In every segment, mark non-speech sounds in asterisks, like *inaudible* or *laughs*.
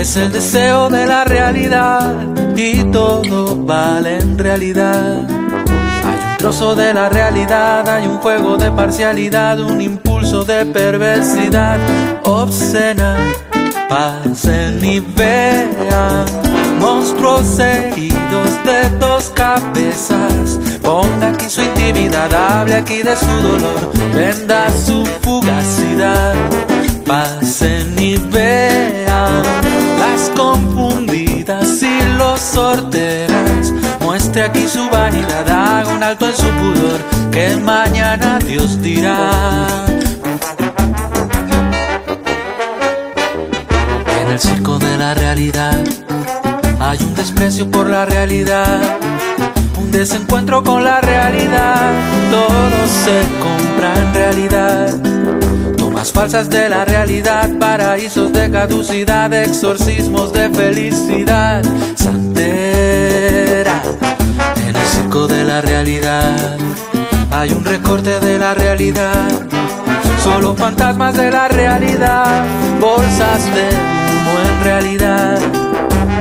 es el deseo de la realidad y todo vale en realidad. Hay un trozo de la realidad, hay un juego de parcialidad, un impulso de perversidad obscena. Pasen y vean monstruos heridos de dos cabezas. Ponga aquí su intimidad, hable aquí de su dolor, venda su fugacidad. Pasen y vean las confundidas y los sorteras. Muestre aquí su vanidad, haga un alto en su pudor, que mañana Dios dirá. En el circo de la realidad hay un desprecio por la realidad, un desencuentro con la realidad. Todo se compra en realidad. Tomas falsas de la realidad, paraísos de caducidad, exorcismos de felicidad. Santera, en el circo de la realidad hay un recorte de la realidad. Solo fantasmas de la realidad, bolsas de humo en realidad.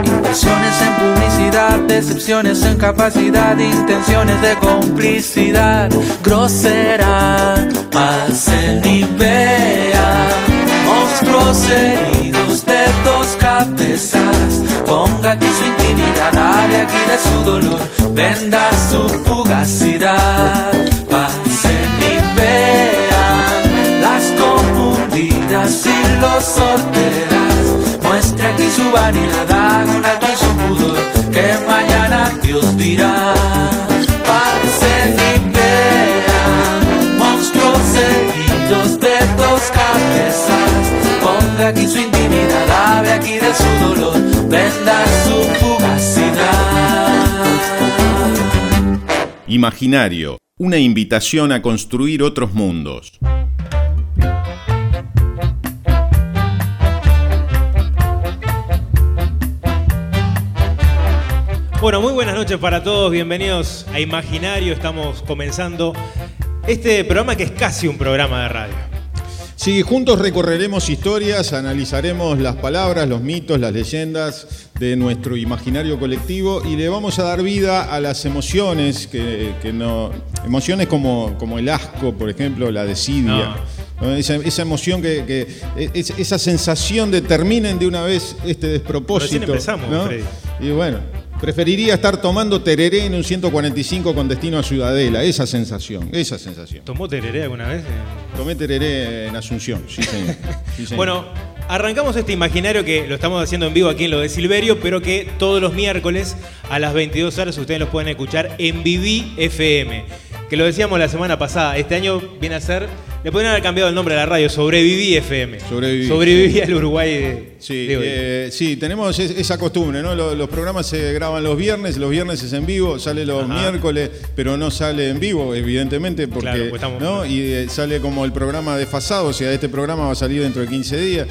Inversiones en publicidad, decepciones en capacidad, intenciones de complicidad grosera. Pasen y vean monstruos heridos de dos cabezas. Ponga aquí su intimidad, hable aquí de su dolor, venda su fugacidad. Pasen y vean las confundidas y los sorteras. Muestre aquí su vanidad, haga un alto en su pudor, que mañana Dios dirá. De su dolor, venda su fugacidad. Imaginario. Una invitación a construir otros mundos. Bueno, muy buenas noches para todos, bienvenidos a Imaginario, estamos comenzando este programa que es casi un programa de radio. Sí, juntos recorreremos historias, analizaremos las palabras, los mitos, las leyendas de nuestro imaginario colectivo y le vamos a dar vida a las emociones, que, que no, emociones como, como el asco, por ejemplo, la desidia. ¿no? Esa, esa emoción que, que- es- esa sensación de terminen de una vez este despropósito. Recién empezamos. Y bueno, preferiría estar tomando tereré en un 145 con destino a Ciudadela, esa sensación, esa sensación. ¿Tomó tereré alguna vez? Tomé tereré en Asunción, sí señor. Sí, señor. Bueno, arrancamos este imaginario que lo estamos haciendo en vivo aquí en lo de Silverio, pero que todos los miércoles a las 22 horas ustedes los pueden escuchar en Viví FM. Que lo decíamos la semana pasada, este año viene a ser, le podrían haber cambiado el nombre a la radio, Sobreviví FM. Sobreviví, Sobreviví al Uruguay de, Sí, de hoy. eh, sí, tenemos es- esa costumbre, ¿no? Los, los programas se graban los viernes, los viernes es en vivo, sale los Ajá. miércoles, pero no sale en vivo, evidentemente, porque Claro, pues estamos- ¿no? y eh, sale como el programa desfasado, o sea, este programa va a salir dentro de 15 días,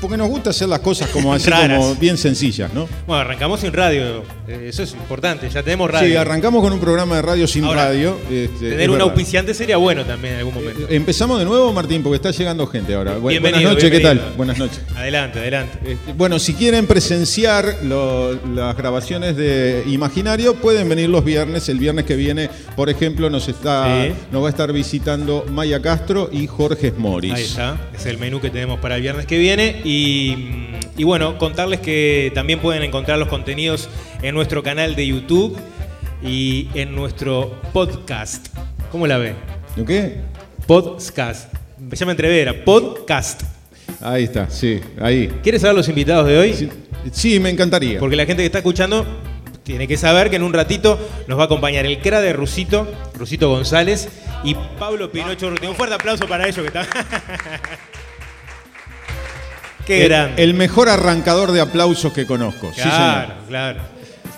porque nos gusta hacer las cosas como así Raras. como bien sencillas, ¿no? Bueno, arrancamos sin radio, eh, eso es importante, ya tenemos radio. Sí, arrancamos con un programa de radio sin Ahora, radio. este, Tener un auspiciante sería bueno también en algún momento. Empezamos de nuevo, Martín, porque está llegando gente ahora. Bienvenido, Buenas noches, ¿qué tal? Buenas noches. Adelante, adelante. Este, Bueno, si quieren presenciar lo- las grabaciones de Imaginario, pueden venir los viernes. El viernes que viene, por ejemplo, nos, está, Sí. nos va a estar visitando Maya Castro y Jorge Moris. Ahí está, es el menú que tenemos para el viernes que viene. Y, y bueno, contarles que también pueden encontrar los contenidos en nuestro canal de YouTube y en nuestro podcast. ¿Cómo la ve? ¿Lo qué? Podcast. Ya me entrevé, era podcast. Ahí está, sí, ahí. ¿Quieres saber los invitados de hoy? Sí, sí, me encantaría. Porque la gente que está escuchando tiene que saber que en un ratito nos va a acompañar el CRA de Rusito, Rusito González, y Pablo Pinocho. Un fuerte aplauso para ellos que están. *laughs* Qué el, grande. el mejor arrancador de aplausos que conozco. Sí, Claro, señor. claro.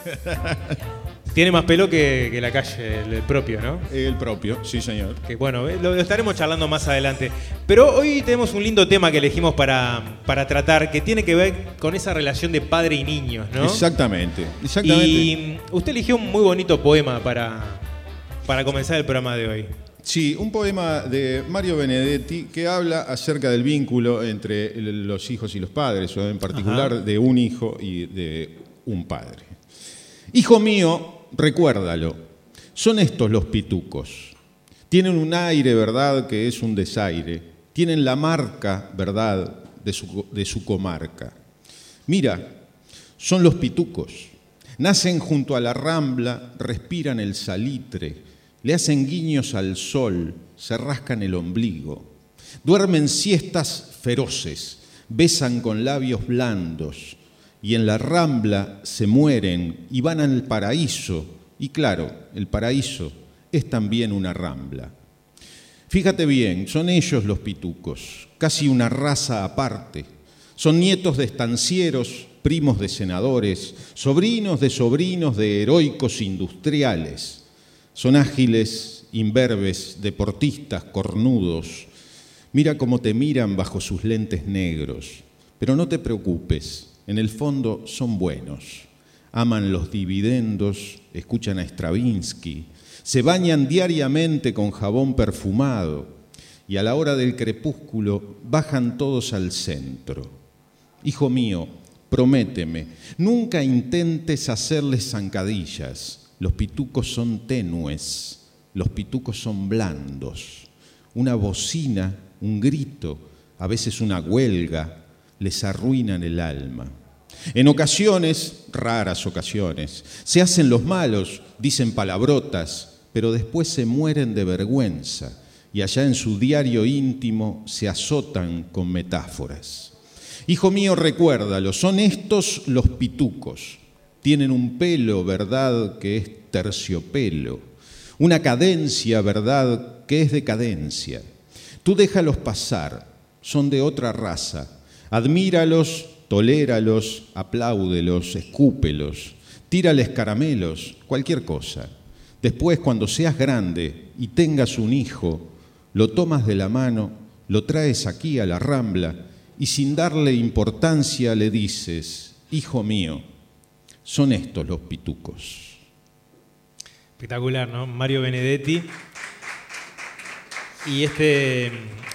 *laughs* Tiene más pelo que, que la calle, el propio, ¿no? El propio, sí, señor. Que bueno, eh, lo, lo estaremos charlando más adelante. Pero hoy tenemos un lindo tema que elegimos para, para tratar, que tiene que ver con esa relación de padre y niños, ¿no? Exactamente, exactamente. Y mm, usted eligió un muy bonito poema para, para comenzar el programa de hoy. Sí, un poema de Mario Benedetti que habla acerca del vínculo entre los hijos y los padres, o en particular Ajá. de un hijo y de un padre. Hijo mío, recuérdalo, son estos los pitucos. Tienen un aire, ¿verdad?, que es un desaire. Tienen la marca, ¿verdad?, de su, de su comarca. Mira, son los pitucos. Nacen junto a la rambla, respiran el salitre, le hacen guiños al sol, se rascan el ombligo. Duermen siestas feroces, besan con labios blandos y en la rambla se mueren y van al paraíso. Y claro, el paraíso es también una rambla. Fíjate bien, son ellos los pitucos, casi una raza aparte. Son nietos de estancieros, primos de senadores, sobrinos de sobrinos de heroicos industriales. Son ágiles, imberbes, deportistas, cornudos. Mira cómo te miran bajo sus lentes negros. Pero no te preocupes, en el fondo son buenos. Aman los dividendos, escuchan a Stravinsky, se bañan diariamente con jabón perfumado y a la hora del crepúsculo bajan todos al centro. Hijo mío, prométeme, nunca intentes hacerles zancadillas. Los pitucos son tenues, los pitucos son blandos. Una bocina, un grito, a veces una huelga, les arruinan el alma. En ocasiones, raras ocasiones, se hacen los malos, dicen palabrotas, pero después se mueren de vergüenza y allá en su diario íntimo se azotan con metáforas. Hijo mío, recuérdalo, son estos los pitucos. Tienen un pelo, ¿verdad?, que es terciopelo. Una cadencia, ¿verdad?, que es decadencia. Tú déjalos pasar, son de otra raza. Admíralos, toléralos, apláudelos, escúpelos, tírales caramelos, cualquier cosa. Después, cuando seas grande y tengas un hijo, lo tomas de la mano, lo traes aquí a la rambla y sin darle importancia le dices, hijo mío, son estos los pitucos. Espectacular, ¿no? Mario Benedetti. Y este,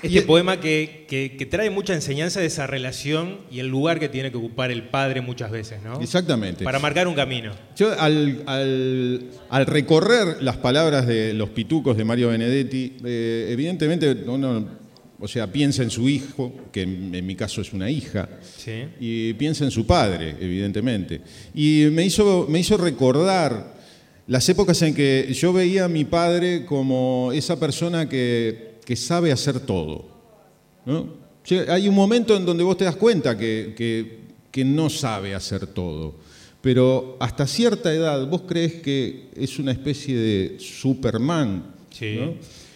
este Y- poema que, que- que trae mucha enseñanza de esa relación y el lugar que tiene que ocupar el padre muchas veces, ¿no? Exactamente. Para marcar un camino. Yo al, al- al recorrer las palabras de los pitucos de Mario Benedetti, eh, evidentemente uno, o sea, piensa en su hijo, que en, mi caso es una hija, Sí. y piensa en su padre, evidentemente. Y me hizo, me hizo recordar las épocas en que yo veía a mi padre como esa persona que, que sabe hacer todo. ¿no? Hay un momento en donde vos te das cuenta que, que- que no sabe hacer todo, pero hasta cierta edad vos crees que es una especie de Superman, Sí. ¿no?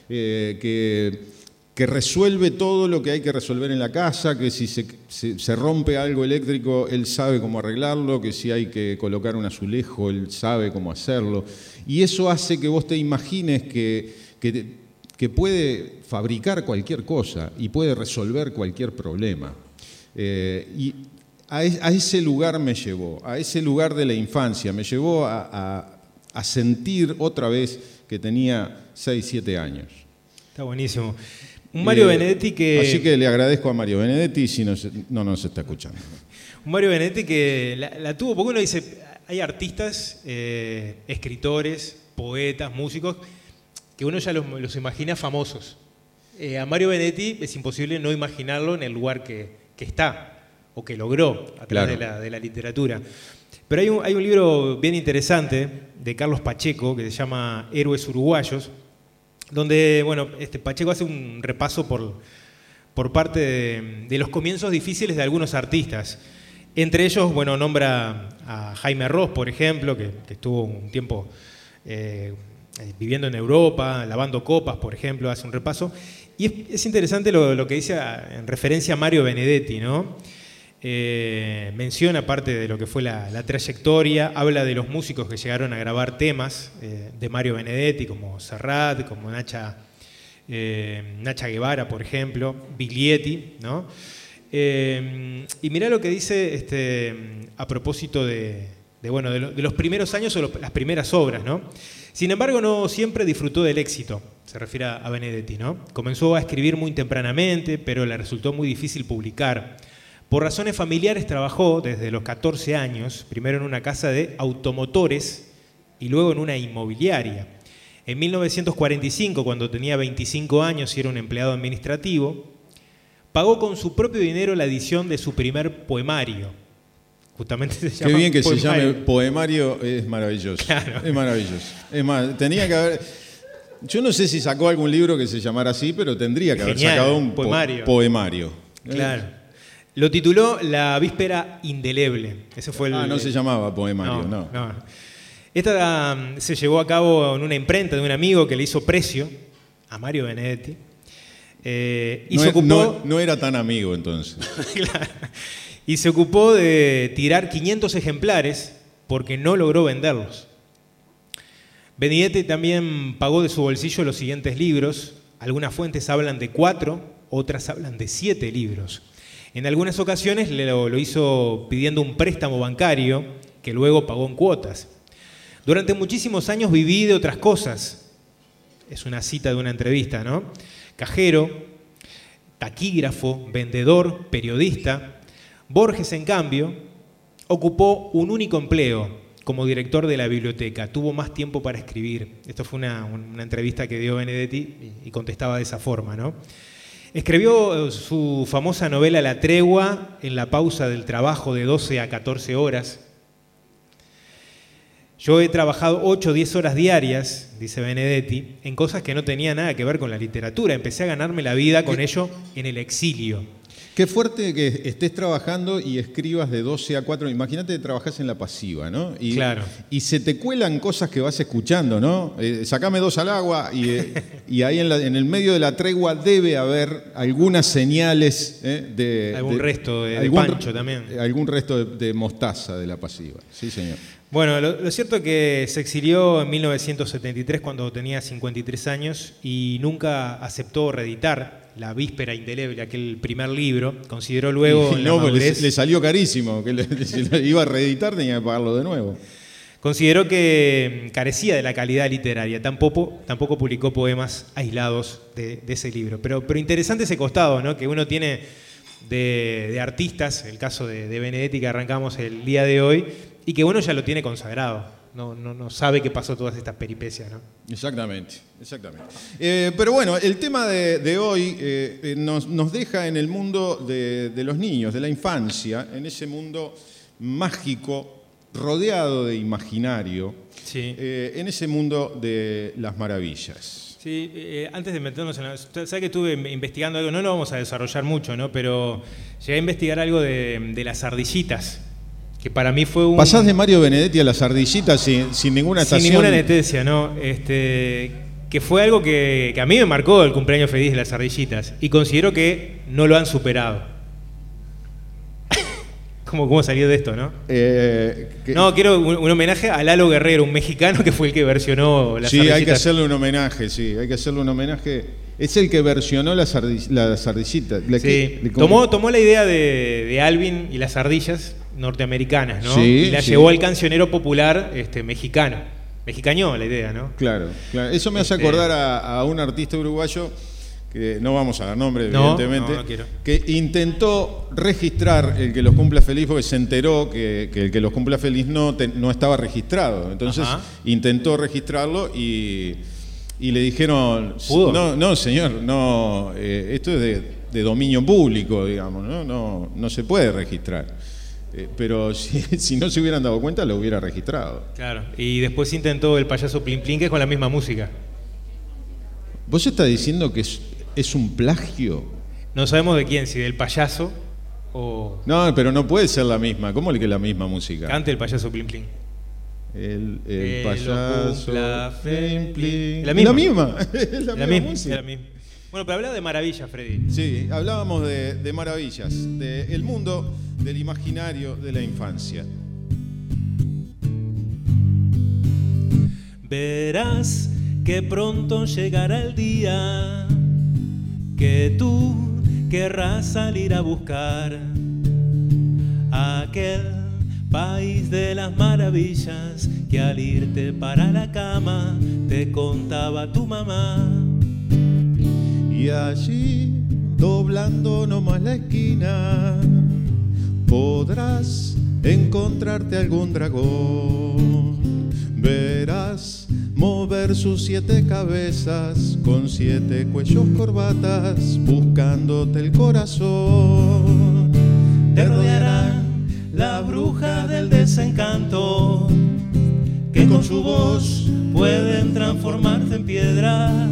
Eh, que, que resuelve todo lo que hay que resolver en la casa, que si se, se- rompe algo eléctrico, él sabe cómo arreglarlo, que si hay que colocar un azulejo, él sabe cómo hacerlo. Y eso hace que vos te imagines que, que que puede fabricar cualquier cosa y puede resolver cualquier problema. Eh, y a ese lugar me llevó, a ese lugar de la infancia, me llevó a, a- a sentir otra vez que tenía 6, 7 años. Está buenísimo. Un Mario Eh, Benedetti que. Así que le agradezco a Mario Benedetti si nos- no nos está escuchando. *laughs* Un Mario Benedetti que la, la tuvo, porque uno dice, hay artistas, eh, escritores, poetas, músicos, que uno ya los, los imagina famosos. Eh, a Mario Benedetti es imposible no imaginarlo en el lugar que, que está o que logró a través Claro. de, la, de la literatura. Pero hay un, hay un libro bien interesante de Carlos Pacheco que se llama Héroes Uruguayos, donde, bueno, este Pacheco hace un repaso por, por parte de, los comienzos difíciles de algunos artistas. Entre ellos, bueno, nombra a Jaime Ross, por ejemplo, que, estuvo un tiempo eh, eh, viviendo en Europa, lavando copas, por ejemplo, hace un repaso. Y es, es interesante lo, que dice a- en referencia a Mario Benedetti, ¿no? Eh, menciona parte de lo que fue la, trayectoria, habla de los músicos que llegaron a grabar temas eh, de Mario Benedetti, como Serrat, como Nacha, eh, Nacha Guevara, por ejemplo, Biglietti, ¿no? y mira lo que dice este, a propósito de, bueno, de, los primeros años o las primeras obras, ¿no? Sin embargo, no siempre disfrutó del éxito, se refiere a Benedetti, ¿no? Comenzó a escribir muy tempranamente, pero le resultó muy difícil publicar. Por razones familiares trabajó desde los 14 años, primero en una casa de automotores y luego en una inmobiliaria. En 1945, cuando tenía 25 años y era un empleado administrativo, pagó con su propio dinero la edición de su primer poemario. Justamente se llama Qué bien que se llame poemario, es maravilloso. Es maravilloso. Es más, tenía que haber... Yo no sé si sacó algún libro que se llamara así, pero tendría que haber sacado un poemario. poemario. Claro. Lo tituló La Víspera Indeleble. Ese fue el, ah, no se llamaba poemario, no. Esta um, se llevó a cabo en una imprenta de un amigo que le hizo precio a Mario Benedetti. Eh, y no, se ocupó, no, era tan amigo entonces. *laughs* Y se ocupó de tirar 500 ejemplares porque no logró venderlos. Benedetti también pagó de su bolsillo los siguientes libros. Algunas fuentes hablan de cuatro, otras hablan de siete libros. En algunas ocasiones lo, hizo pidiendo un préstamo bancario que luego pagó en cuotas. Durante muchísimos años viví de otras cosas. Es una cita de una entrevista, ¿no? Cajero, taquígrafo, vendedor, periodista. Borges, en cambio, ocupó un único empleo como director de la biblioteca. Tuvo más tiempo para escribir. Esto fue una, entrevista que dio Benedetti y contestaba de esa forma, ¿no? Escribió eh, su famosa novela La tregua en la pausa del trabajo de 12 a 14 horas. Yo he trabajado 8 o 10 horas diarias, dice Benedetti, en cosas que no tenían nada que ver con la literatura. Empecé a ganarme la vida con ello en el exilio. Qué fuerte que estés trabajando y escribas de 12 a 4. Imagínate que trabajás en la pasiva, ¿no? Y, claro. Y se te cuelan cosas que vas escuchando, ¿no? Eh, sacame dos al agua y, eh, *laughs* ahí en, el medio de la tregua debe haber algunas señales eh, de. Algún resto de, pancho también. Algún resto de, mostaza de la pasiva. Sí, señor. Bueno, lo, lo, cierto es que se exilió en 1973 cuando tenía 53 años y nunca aceptó reeditar la Víspera Indeleble, aquel primer libro, consideró luego... no, pues le, salió carísimo, que le, *laughs* iba a reeditar tenía que pagarlo de nuevo. Consideró que mm, carecía de la calidad literaria, tampoco, tampoco publicó poemas aislados de, ese libro. Pero, pero interesante ese costado ¿no? que uno tiene de, artistas, el caso de, de Benedetti que arrancamos el día de hoy, y que uno ya lo tiene consagrado no, no, sabe qué pasó todas estas peripecias. ¿no? Exactamente, exactamente. Eh, pero bueno, el tema de, hoy eh, eh, nos, deja en el mundo de, los niños, de la infancia, en ese mundo mágico, rodeado de imaginario, en ese mundo de las maravillas. Sí, antes de meternos en la... ¿Sabes que estuve investigando algo? No lo vamos a desarrollar mucho, ¿no? Pero llegué a investigar algo de, de las ardillitas que para mí fue un... Pasás de Mario Benedetti a las ardillitas sin, sin ninguna estación. Sin ninguna anestesia, ¿no? Este, que fue algo que, a mí me marcó el cumpleaños feliz de las ardillitas y considero que no lo han superado. ¿Cómo, ¿Cómo salió de esto, no? Eh, no, quiero un, homenaje a Lalo Guerrero, un mexicano que fue el que versionó las sí, ardillitas. Sí, hay que hacerle un homenaje, sí, hay que hacerle un homenaje. Es el que versionó las, ardillitas. sí. tomó, tomó la idea de, de Alvin y las ardillas norteamericanas, ¿no? y la llevó al cancionero popular este, mexicano. Mexicañó la idea, ¿no? Claro, claro. Eso me hace este, acordar a, un artista uruguayo, que no vamos a dar nombre, evidentemente, que intentó registrar el que los cumpla feliz porque se enteró que, el que los cumpla feliz no, no estaba registrado. Entonces intentó registrarlo y, le dijeron, no, no, señor, no, eh, esto es de, de, dominio público, digamos, ¿no? No, no se puede registrar. Eh, pero *laughs* si, no se hubieran dado cuenta, lo hubiera registrado. Claro, y después intentó el payaso Plin Plin, que es con la misma música. ¿Vos estás diciendo que es, un plagio? No sabemos de quién, si del payaso o... No, pero no puede ser la misma. ¿Cómo le que la misma música? Cante el payaso Plin Plin. El, el payaso Plin Plin. La misma. La misma, *laughs* es la, misma, música. Bueno, pero habla de maravillas, Freddy. Sí, hablábamos de, de maravillas, del mundo del imaginario de la infancia. Verás que pronto llegará el día que tú querrás salir a buscar aquel país de las maravillas que al irte para la cama te contaba tu mamá. Y allí, doblando nomás la esquina, podrás encontrarte algún dragón. Verás mover sus siete cabezas con siete cuellos corbatas, buscándote el corazón. Te rodeará la bruja del desencanto, que con su voz pueden transformarse en piedra.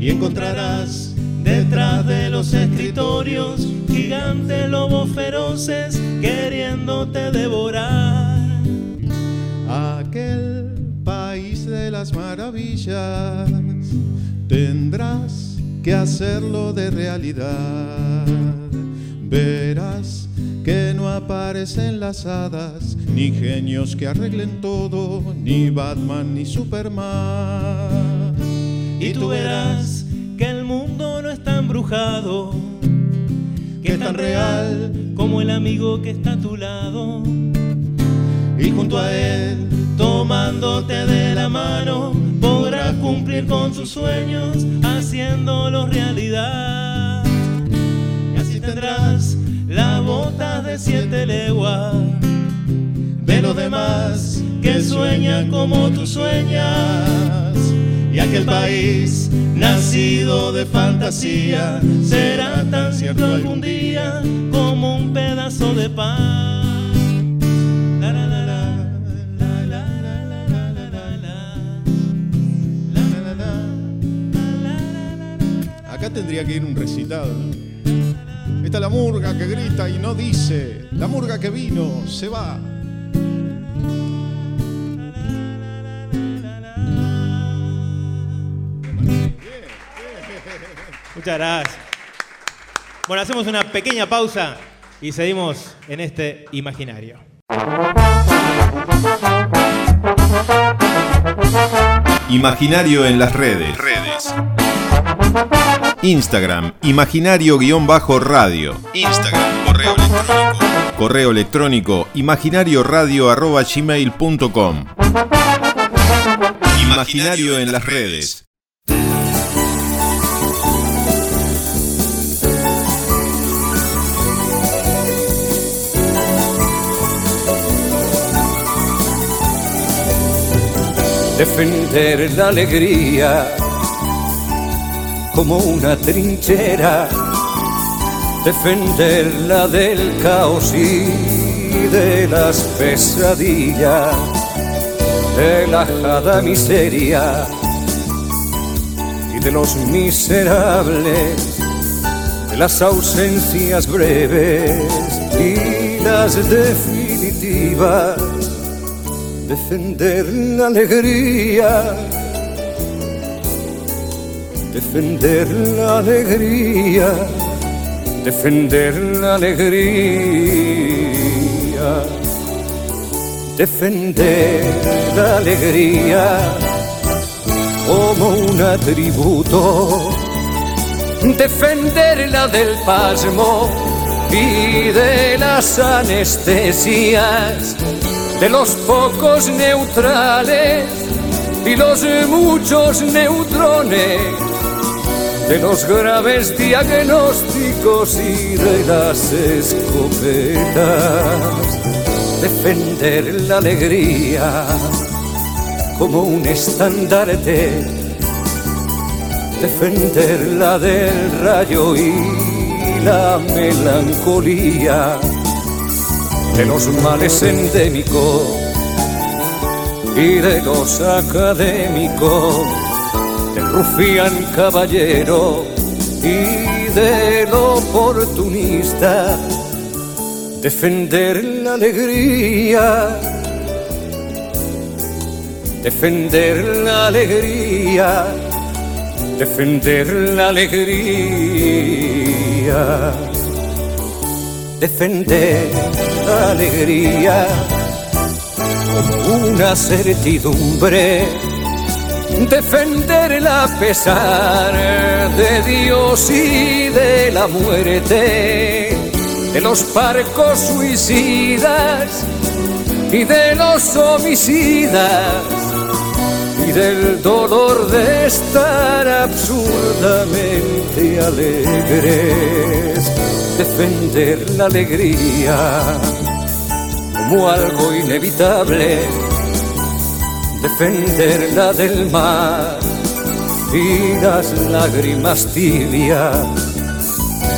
Y encontrarás detrás de los escritorios gigantes lobos feroces queriéndote devorar. Aquel país de las maravillas tendrás que hacerlo de realidad. Verás que no aparecen las hadas, ni genios que arreglen todo, ni Batman ni Superman. Y tú verás que el mundo no está embrujado, que es tan real como el amigo que está a tu lado. Y junto a él, tomándote de la mano, podrás cumplir con sus sueños, haciéndolos realidad. Y así tendrás la bota de siete leguas de los demás que sueñan como tú sueñas. Y aquel país nacido de fantasía será tan cierto algún día como un pedazo de pan. Acá tendría que ir un recitado. ¿no? Esta es la murga que grita y no dice. La murga que vino se va. Muchas gracias. Bueno, hacemos una pequeña pausa y seguimos en este imaginario. Imaginario en las redes. Instagram, imaginario-radio. Instagram, correo electrónico. Correo electrónico, imaginarioradio.gmail.com Imaginario en las redes. defender la alegría como una trinchera, defenderla del caos y de las pesadillas, de la jada miseria y de los miserables, de las ausencias breves y las definitivas. Defender la alegría, defender la alegría, defender la alegría, defender la alegría como un atributo, defenderla del pasmo y de las anestesias. De los pocos neutrales y los muchos neutrones, de los graves diagnósticos y de las escopetas. Defender la alegría como un estandarte, defenderla del rayo y la melancolía de los males endémicos y de los académicos, del rufián caballero y del oportunista, defender la alegría, defender la alegría, defender la alegría, defender la alegría como una certidumbre, defenderla a pesar de Dios y de la muerte, de los parcos suicidas y de los homicidas y del dolor de estar absurdamente alegres, defender la alegría como algo inevitable, defenderla del mar. Y las lágrimas tibias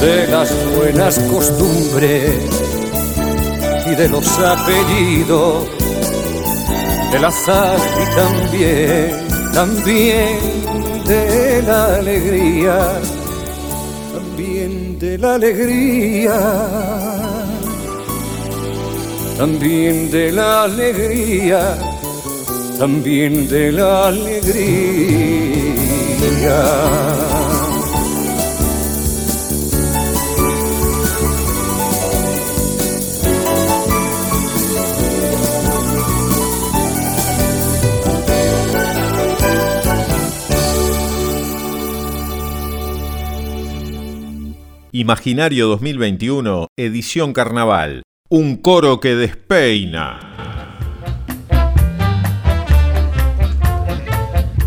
de las buenas costumbres y de los apellidos del azar y también, también de la alegría, también de la alegría, también de la alegría, también de la alegría. Imaginario 2021, edición carnaval. Un coro que despeina.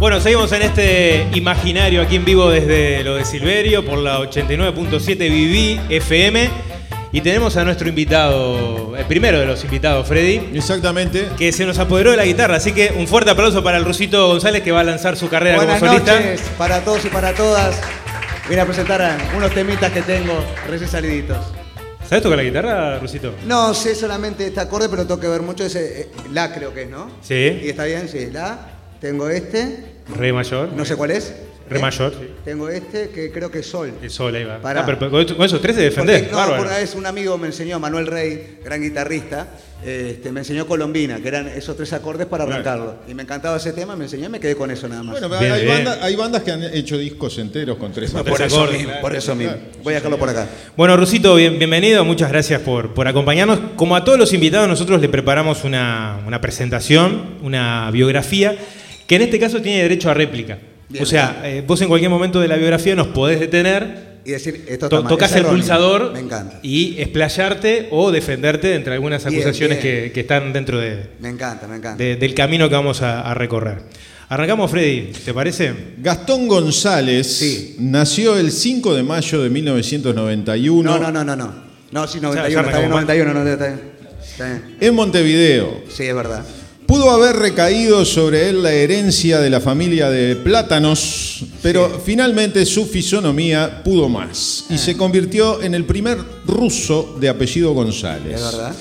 Bueno, seguimos en este imaginario aquí en vivo desde lo de Silverio por la 89.7 Viví FM. Y tenemos a nuestro invitado, el primero de los invitados, Freddy. Exactamente. Que se nos apoderó de la guitarra. Así que un fuerte aplauso para el Rusito González que va a lanzar su carrera Buenas como solista. noches para todos y para todas. Vine a presentar unos temitas que tengo recién saliditos. ¿Sabes tocar la guitarra, Rusito? No sé solamente este acorde, pero tengo que ver mucho ese. eh, La creo que es, ¿no? Sí. ¿Y está bien? Sí, la. Tengo este. Re mayor. No sé cuál es. Re ¿Eh? mayor, sí. Tengo este que creo que es sol. El sol, ahí va. Pará. Ah, pero con, esos tres de defender. Porque, no, por una vez un amigo me enseñó, Manuel Rey, gran guitarrista, este, me enseñó Colombina, que eran esos tres acordes para arrancarlo. Y me encantaba ese tema, me enseñó y me quedé con eso nada más. Bueno, Bien, hay, bien. bandas, hay bandas que han hecho discos enteros con tres por acordes. eso acordes, mismo, claro. por eso mismo. Voy a dejarlo por acá. Bueno, Rusito, bien- bienvenido. Muchas gracias por, por acompañarnos. Como a todos los invitados, nosotros le preparamos una, una presentación, una biografía, que en este caso tiene derecho a réplica. Bien, o sea, eh, vos en cualquier momento de la biografía nos podés detener, Y decir, esto to- tocas Es el pulsador Me encanta. y explayarte o defenderte entre algunas Bien, acusaciones bien. Que, que están dentro de- Me encanta, me encanta. de- del camino que vamos a, a recorrer. Arrancamos, Freddy, ¿te parece? Gastón González Sí. nació el 5 de mayo de 1991 No, no, no, no, no. No, sí, Ya, 91, ya está bien, arrancamos 91, no, está bien. Está bien. en Montevideo. Sí, es verdad. Pudo haber recaído sobre él la herencia de la familia de plátanos, pero finalmente su fisonomía pudo más Ah. y se convirtió en el primer ruso de apellido González. Es verdad.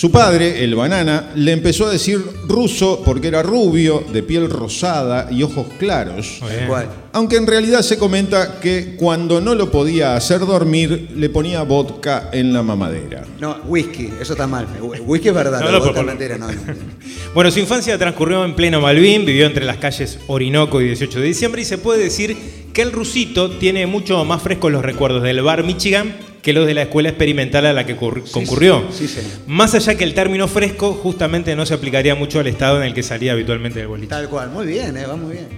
Su padre, el banana, le empezó a decir ruso porque era rubio, de piel rosada y ojos claros. Aunque en realidad se comenta que cuando no lo podía hacer dormir, le ponía vodka en la mamadera. No, whisky, eso está mal. Whisky es verdad, No, la no, vodka por- mentira, no, no. Bueno, su infancia transcurrió en pleno Malvin, vivió entre las calles Orinoco y 18 de diciembre y se puede decir que el rusito tiene mucho más frescos los recuerdos del bar Michigan que los de la escuela experimental a la que cur- concurrió. sí, señor. Más allá que el término fresco justamente no se aplicaría mucho al estado en el que salía habitualmente del boliche. Tal cual, muy bien, eh, va muy bien.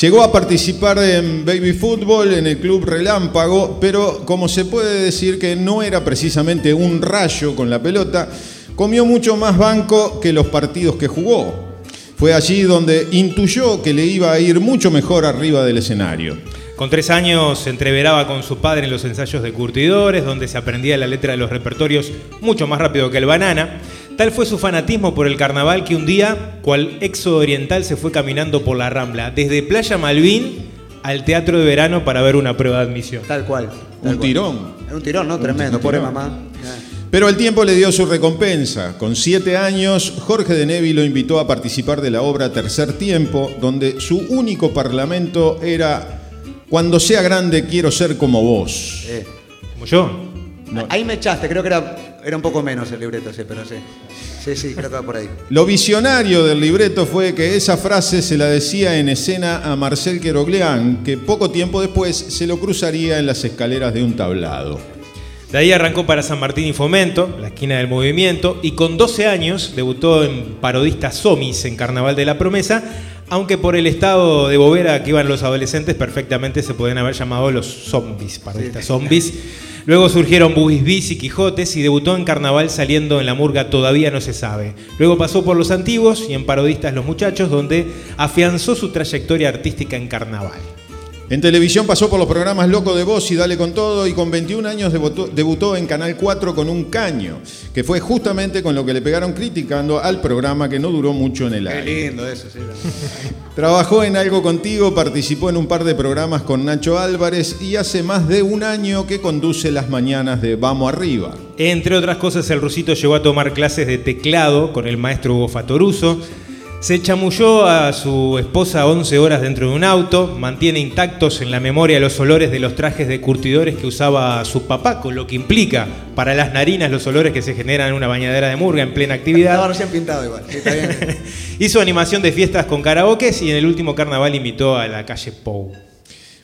Llegó a participar en baby fútbol en el club Relámpago, pero como se puede decir que no era precisamente un rayo con la pelota, comió mucho más banco que los partidos que jugó. Fue allí donde intuyó que le iba a ir mucho mejor arriba del escenario. Con tres años se entreveraba con su padre en los ensayos de curtidores, donde se aprendía la letra de los repertorios mucho más rápido que el banana. Tal fue su fanatismo por el carnaval que un día, cual éxodo oriental, se fue caminando por la rambla, desde Playa Malvin al Teatro de Verano para ver una prueba de admisión. Tal cual. tal Un cual. tirón. Un tirón, ¿no? Tremendo, un pobre tirón. mamá. Pero el tiempo le dio su recompensa. Con siete años, Jorge de Nevi lo invitó a participar de la obra Tercer Tiempo, donde su único parlamento era Cuando sea grande quiero ser como vos. Eh, Como yo. Ahí me echaste, creo que era, era un poco menos el libreto ese, pero sí. Sí, sí, creo que va por ahí. Lo visionario del libreto fue que esa frase se la decía en escena a Marcel Queroglián, que poco tiempo después se lo cruzaría en las escaleras de un tablado. De ahí arrancó para San Martín y Fomento, la esquina del movimiento, y con 12 años debutó en Parodista Somis en Carnaval de la Promesa, aunque por el estado de bobera que iban los adolescentes perfectamente se pueden haber llamado los zombies, parodistas zombies. Luego surgieron Bubis Bis y Quijotes y debutó en Carnaval saliendo en la murga Todavía no se sabe. Luego pasó por Los Antiguos y en Parodistas Los Muchachos, donde afianzó su trayectoria artística en Carnaval. En televisión pasó por los programas Loco de Voz y Dale con Todo y con 21 años debutó, debutó, en Canal 4 con Un Caño, que fue justamente con lo que le pegaron criticando al programa que no duró mucho en el aire. Qué lindo eso, sí. Trabajó en Algo Contigo, participó en un par de programas con Nacho Álvarez y hace más de un año que conduce las mañanas de Vamos Arriba. Entre otras cosas, el rusito llegó a tomar clases de teclado con el maestro Hugo Fatoruso. Se chamulló a su esposa 11 horas dentro de un auto, mantiene intactos en la memoria los olores de los trajes de curtidores que usaba su papá, con lo que implica para las narinas los olores que se generan en una bañadera de murga en plena actividad. Estaba recién pintado igual, está bien. *laughs* Hizo animación de fiestas con karaokes y en el último carnaval invitó a la calle Pou.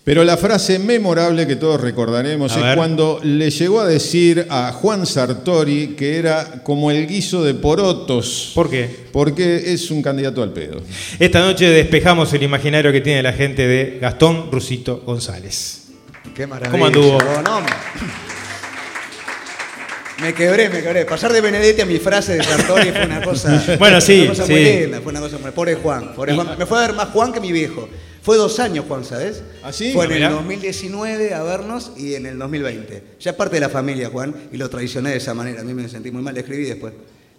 Pero la frase memorable que todos recordaremos A es ver. cuando le llegó a decir a Juan Sartori que era como el guiso de porotos. ¿Por qué? Porque es un candidato al pedo. Esta noche despejamos el imaginario que tiene la gente de Gastón Rusito González. Qué maravilla. ¿Cómo anduvo? no, me- quebré, me quebré. Pasar de Benedetti a mi frase de Sartori fue una cosa. *laughs* Bueno, sí, Una cosa muy sí. linda, fue una cosa muy. Pobre Juan. pobre Juan. Me fue a ver más Juan que mi viejo. Fue dos años, Juan, ¿sabes? ¿Ah, sí? Fue en Ah, el mirá. 2019 a vernos y en el 2020. Ya es parte de la familia, Juan, y lo traicioné de esa manera. A mí me sentí muy mal, le escribí después.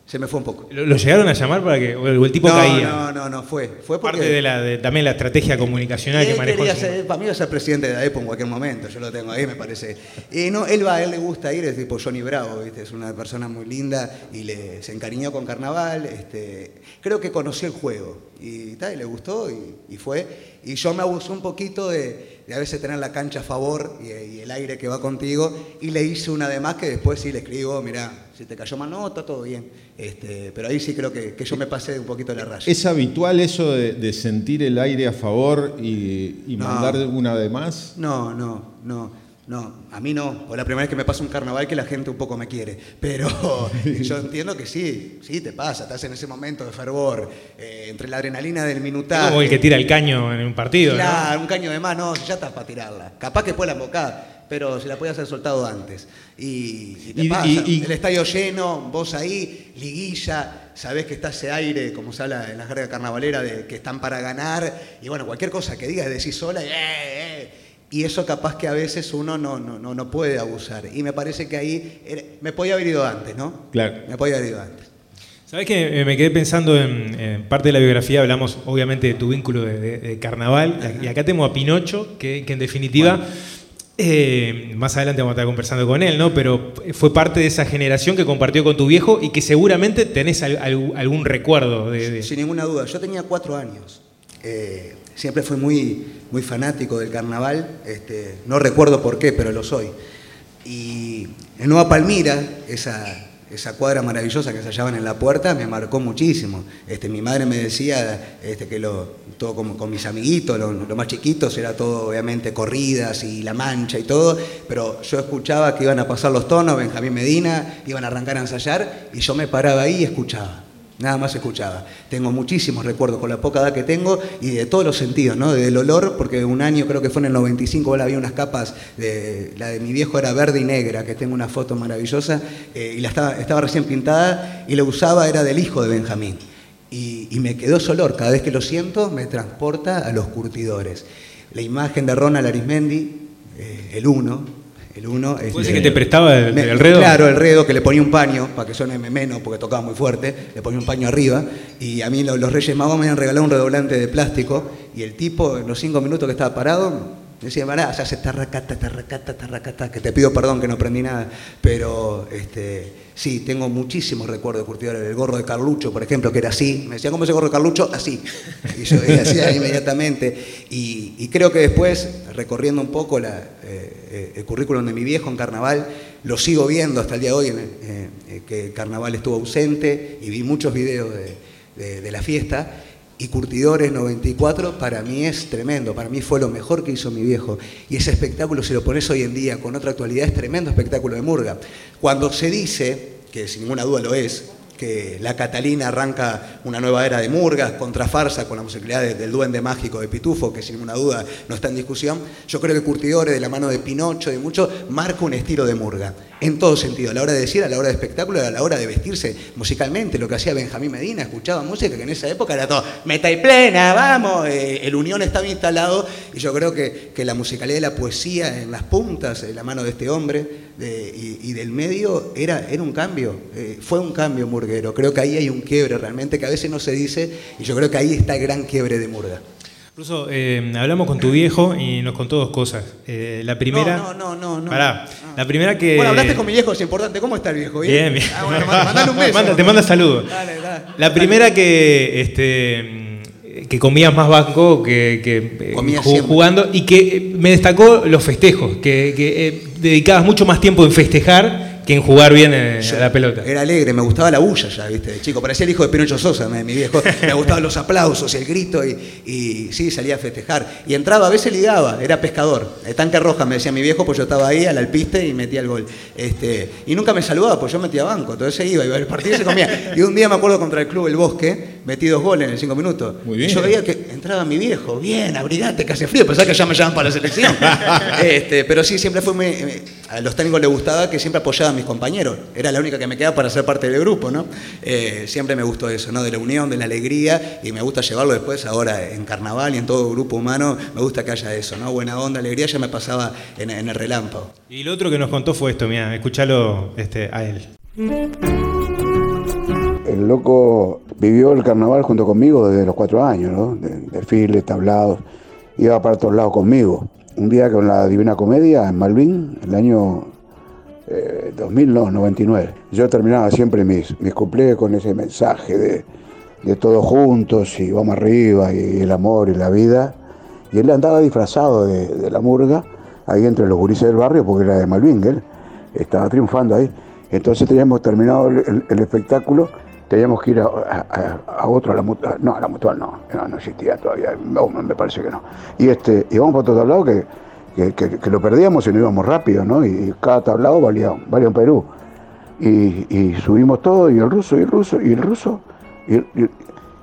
Se me fue un poco. ¿Lo, lo llegaron a llamar para que o el, tipo no, caía? no, no, no, fue. Fue porque. Parte de, la, de también la estrategia comunicacional que manejó. quería ser, para mí va a ser presidente de la EPO en cualquier momento, yo lo tengo ahí, me parece. Y no, él va, a él le gusta ir, es tipo Johnny Bravo, ¿viste? es una persona muy linda y le, se encariñó con Carnaval. Este, creo que conoció el juego y, tal, y le gustó y, y fue. Y yo me abusé un poquito de, de a veces tener la cancha a favor y, y el aire que va contigo y le hice una de más que después sí le escribo, mira, si te cayó mal, no, está todo bien. Este, pero ahí sí creo que, que yo me pasé un poquito de la raya. ¿Es habitual eso de, de sentir el aire a favor y, y No. mandar una de más? No, no, no, no. A mí no. O la primera vez que me pasa un carnaval que la gente un poco me quiere. Pero *laughs* yo entiendo que sí, sí te pasa. Estás en ese momento de fervor, eh, entre la adrenalina del Es minutaje. como el que tira el caño en un partido, ¿no? Claro, un caño de más, no, ya estás para tirarla. Capaz que después la embocada, pero se la podías haber soltado antes. Y, y te Y- pasa. y- El estadio lleno, vos ahí, liguilla, sabés que está ese aire, como se habla en la jerga carnavalera, de que están para ganar. Y bueno, cualquier cosa que digas, decís sola, y, eh, eh. Y eso capaz que a veces uno no, no, no, no puede abusar. Y me parece que ahí era- me podía haber ido antes, ¿no? Claro. Me podía haber ido antes. ¿Sabés que eh, me quedé pensando en, en parte de la biografía? Hablamos obviamente de tu vínculo de, de- de carnaval. Y acá tenemos a Pinocho, que, que en definitiva, eh, más adelante vamos a estar conversando con él, ¿no? Pero fue parte de esa generación que compartió con tu viejo y que seguramente tenés al- al- algún recuerdo de. de- Sin ninguna duda. Yo tenía cuatro años. Eh, siempre fui muy, muy fanático del carnaval. Este, no recuerdo por qué, pero lo soy. Y en Nueva Palmira, esa, esa cuadra maravillosa que se hallaban en la puerta, me marcó muchísimo. Este, mi madre me decía este, que lo, todo como con mis amiguitos, los más chiquitos, era todo obviamente corridas y la mancha y todo, pero yo escuchaba que iban a pasar los tonos, Benjamín Medina, iban a arrancar a ensayar, y yo me paraba ahí y escuchaba. Nada más escuchaba. Tengo muchísimos recuerdos con la poca edad que tengo y de todos los sentidos, ¿no? Del olor, porque un año, creo que fue en el 95, ahora había unas capas, de, la de mi viejo era verde y negra, que tengo una foto maravillosa, eh, y la estaba, recién pintada y la usaba, era del hijo de Benjamín. Y, y me quedó ese olor, cada vez que lo siento me transporta a los curtidores. La imagen de Ronald Arismendi, eh, el uno, el uno... ¿Puede este, ser que te prestaba el, me- el redo? Claro, el redo que le ponía un paño, para que suene menos, porque tocaba muy fuerte, le ponía un paño arriba, y a mí lo- los Reyes Magos me habían regalado un redoblante de plástico, y el tipo, en los cinco minutos que estaba parado, Decía, pará, se hace tarracata, tarracata, tarracata, que te pido perdón que no aprendí nada, pero este, sí, tengo muchísimos recuerdos de curtidores. El gorro de Carlucho, por ejemplo, que era así. Me decía, ¿cómo es el gorro de Carlucho? Así. Y yo hacía inmediatamente. Y, y creo que después, recorriendo un poco eh, eh, el currículum de mi viejo en carnaval, lo sigo viendo hasta el día de hoy, eh, que el carnaval estuvo ausente y vi muchos videos de, de- de la fiesta. Y Curtidores 94 para mí es tremendo, para mí fue lo mejor que hizo mi viejo. Y ese espectáculo, si lo pones hoy en día con otra actualidad, es tremendo espectáculo de Murga. Cuando se dice, que sin ninguna duda lo es, que la Catalina arranca una nueva era de murgas, contra farsa con la musicalidad de- del duende mágico de Pitufo, que sin ninguna duda no está en discusión. Yo creo que Curtidores, de la mano de Pinocho, de mucho, marca un estilo de murga. En todo sentido, a la hora de decir, a la hora de espectáculo, a la hora de vestirse musicalmente, lo que hacía Benjamín Medina, escuchaba música que en esa época era todo meta y plena, vamos, eh, el unión estaba instalado y yo creo que, que la musicalidad y la poesía en las puntas, en la mano de este hombre y del medio, era, era un cambio, eh, fue un cambio murguero. Creo que ahí hay un quiebre realmente que a veces no se dice y yo creo que ahí está el gran quiebre de Murga. Incluso eh, hablamos con tu viejo y nos contó dos cosas. Eh, la primera. No, no, no, no. Pará. Ah. La primera que. Bueno, hablaste con mi viejo, es importante. ¿Cómo está el viejo? Bien, bien. Ah, bueno, manda- mandale un *laughs* beso. Manda- te manda saludos. Dale, dale. La primera que. Este, que comías más banco que, que, eh, Comía ju- siempre. jugando y que eh, me destacó los festejos, que, que, eh, dedicabas mucho más tiempo en festejar que en jugar bien eh, a la pelota. Era alegre, me gustaba la bulla ya, viste, de chico. Parecía el hijo de Pinocho Sosa, mi viejo. Me gustaban los aplausos, el grito y, y sí, salía a festejar. Y entraba, a veces ligaba, era pescador. Tanque roja me decía mi viejo, pues yo estaba ahí al alpiste y metía el gol. Este, y nunca me saludaba, pues yo metía banco. Entonces iba, iba al partido y se comía. Y un día me acuerdo contra el club El Bosque, metí dos goles en cinco minutos. Muy bien. Y yo veía que entraba mi viejo, bien, abrigate, que hace frío, pensaba que ya me llaman para la selección. *laughs* Este, pero sí, siempre fue muy. eh, A los técnicos les gustaba que siempre apoyaba a mis compañeros. Era la única que me quedaba para ser parte del grupo, ¿no? Eh, siempre me gustó eso, ¿no? De la unión, de la alegría, y me gusta llevarlo después ahora en carnaval y en todo grupo humano. Me gusta que haya eso, ¿no? Buena onda, alegría, ya me pasaba en, en el relámpago. Y lo otro que nos contó fue esto, mira, escuchalo este, a él. El loco vivió el carnaval junto conmigo desde los cuatro años, ¿no? De- Desfiles, tablados, iba para todos lados conmigo. Un día con la Divina Comedia en Malvin, el año eh, 2000, no, 99. Yo terminaba siempre mis, mis con ese mensaje de, de todos juntos y vamos arriba y el amor y la vida. Y él andaba disfrazado de, la murga ahí entre los gurises del barrio porque era de Malvin, él estaba triunfando ahí. Entonces teníamos terminado el espectáculo, teníamos que ir a, a- otro, a la mutual, no, a la mutual no, no, no existía todavía, no, me parece que no. Y este, íbamos por otro tablado que, que, que- que lo perdíamos y no íbamos rápido, ¿no? Y cada tablado valía, valía un Perú. Y, y subimos todo, y el ruso, y el ruso, y el ruso, y,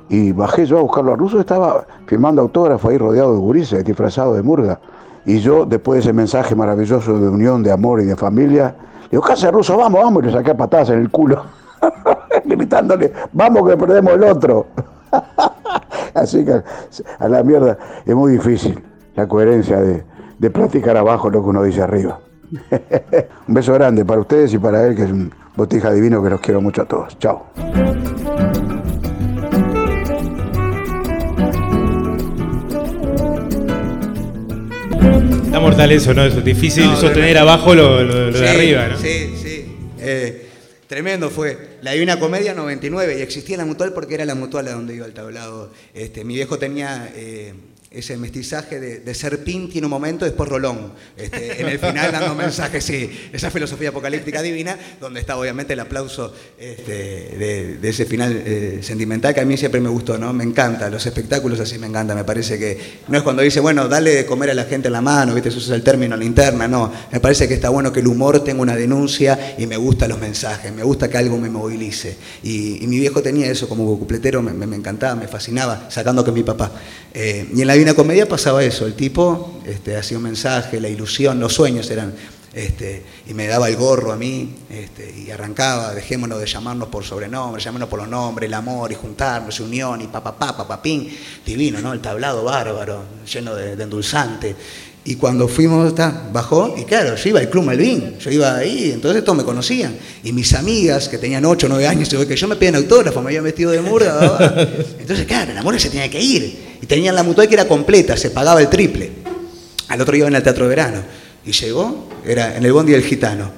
y- bajé yo a buscarlo al ruso, estaba firmando autógrafo ahí rodeado de gurises, disfrazado de murga. Y yo, después de ese mensaje maravilloso de unión, de amor y de familia, digo, ¿qué hace ruso? Vamos, vamos, y le saqué a patadas en el culo, *laughs* gritándole, vamos que perdemos el otro. *laughs* Así que a la mierda es muy difícil la coherencia de, de practicar abajo lo que uno dice arriba. *laughs* un beso grande para ustedes y para él, que es un botija divino que los quiero mucho a todos. Chao. Está mortal eso, ¿no? Es difícil No, sostener abajo lo, lo- lo de arriba, ¿no? Sí, sí. Eh, tremendo fue. La Divina Comedia 99 y existía la mutual porque era la mutual a donde iba el tablado. Este, mi viejo tenía eh, ese mestizaje de, de ser Pinti en un momento, después Rolón. Este, en el final dando *laughs* mensajes, sí, esa filosofía apocalíptica divina, donde está obviamente el aplauso este, de, de ese final eh, sentimental que a mí siempre me gustó, ¿no? Me encanta, los espectáculos así me encanta, me parece que no es cuando dice, bueno, dale de comer a la gente en la mano, ¿viste? Eso es el término linterna, no. Me parece que está bueno que el humor tenga una denuncia y me gustan los mensajes, me gusta que algo me movilice. Y, y mi viejo tenía eso como cupletero, me, me- me encantaba, me fascinaba, sacando que mi papá. Eh, y en la Divina Comedia pasaba eso, el tipo este, hacía un mensaje, la ilusión, los sueños eran este, y me daba el gorro a mí, este, y arrancaba, dejémonos de llamarnos por sobrenombres, llamémonos por los nombres, el amor, y juntarnos, unión, y papá, papá, papín, divino, ¿no? El tablado bárbaro, lleno de, de endulzante. Y cuando fuimos, ta, bajó, y claro, yo iba al Club Malvin, yo iba ahí, entonces todos me conocían. Y mis amigas, que tenían 8 o 9 años, que yo me pedían autógrafo, me habían vestido de murga. *laughs* Entonces, claro, la murga se tenía que ir. Y tenían la mutual que era completa, se pagaba el triple. al otro día iba en el Teatro Verano. Y llegó, era en el Bondi del Gitano.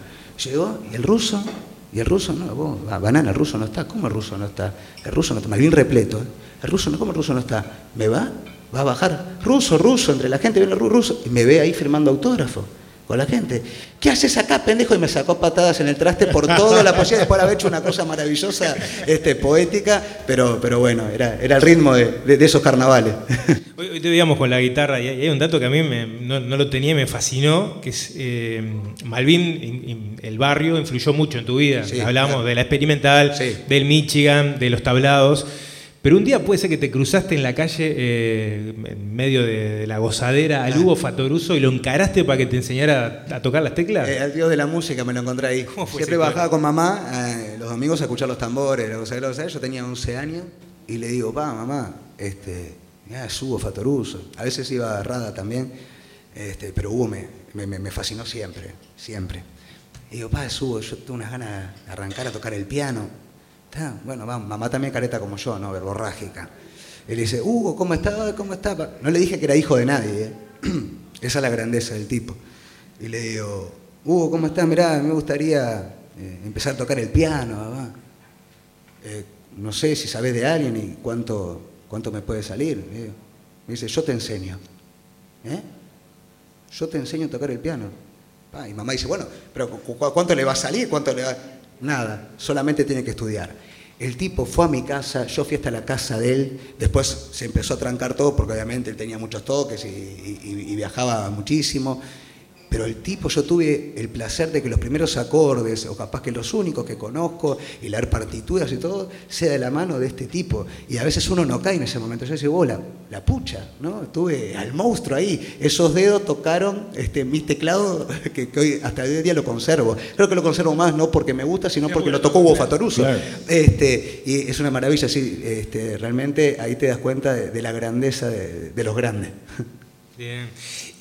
Llegó, y el ruso, y el ruso, no, vos, banana, el ruso no está. ¿Cómo el ruso no está? El ruso no está, bien repleto. ¿eh? El ruso no, ¿cómo el ruso no está? ¿Me va? Va a bajar. Ruso, ruso, entre la gente viene ruso. Y me ve ahí firmando autógrafo con la gente. ¿Qué haces acá, pendejo? Y me sacó patadas en el traste por toda la poesía, después de haber hecho una cosa maravillosa, este, poética, pero, pero bueno, era, era el ritmo de, de- de esos carnavales. *laughs* Hoy, hoy te veíamos con la guitarra y hay un dato que a mí me- no, no lo tenía y me fascinó, que es eh, Malvin, in- in- el barrio, influyó mucho en tu vida. Sí, Hablábamos claro. de la experimental, Sí. del Michigan, de los tablados. Pero un día puede ser que te cruzaste en la calle, eh, en medio de, de la gozadera, Ah. al Hugo Fatoruso y lo encaraste para que te enseñara a tocar las teclas. Eh, al dios de la música me lo encontré ahí. ¿Cómo fue Siempre bajaba con mamá eh, los domingos a escuchar los tambores, la cosa. Yo tenía 11 años y le digo, pa, mamá, este, mirá, es Hugo Fatoruso. A veces iba agarrada también, este, pero Hugo me, me- me- me fascinó siempre, siempre. Y digo, pa, es Hugo, yo tengo unas ganas de arrancar a tocar el piano. Está, Bueno, vamos, mamá también careta como yo, ¿no? Verborrágica. Le dice, Hugo, ¿cómo está? ¿Cómo está? pa?". No le dije que era hijo de nadie, ¿eh? *clears throat* Esa es la grandeza del tipo. Y le digo, Hugo, ¿cómo estás? Mirá, me gustaría eh, empezar a tocar el piano. Eh, no sé si sabes de alguien y cuánto, cuánto me puede salir. Me dice, yo te enseño. ¿Eh? Yo te enseño a tocar el piano. Y mamá dice, bueno, pero cu- cu- ¿cuánto le va a salir? ¿Cuánto le va? Nada, solamente tiene que estudiar. El tipo fue a mi casa, yo fui hasta la casa de él, después se empezó a trancar todo porque obviamente él tenía muchos toques y, y- viajaba muchísimo. Pero el tipo, yo tuve el placer de que los primeros acordes, o capaz que los únicos que conozco, y leer partituras y todo, sea de la mano de este tipo. Y a veces uno no cae en ese momento. Yo decía, vos, la, la pucha, ¿no? Tuve al monstruo ahí. Esos dedos tocaron este, mis teclados, *laughs* que, que hoy hasta hoy en día lo conservo. Creo que lo conservo más no porque me gusta, sino porque lo tocó Hugo Fatoruso. Claro. Este, y es una maravilla, sí, este, realmente ahí te das cuenta de, de la grandeza de, de los grandes. *laughs* Bien.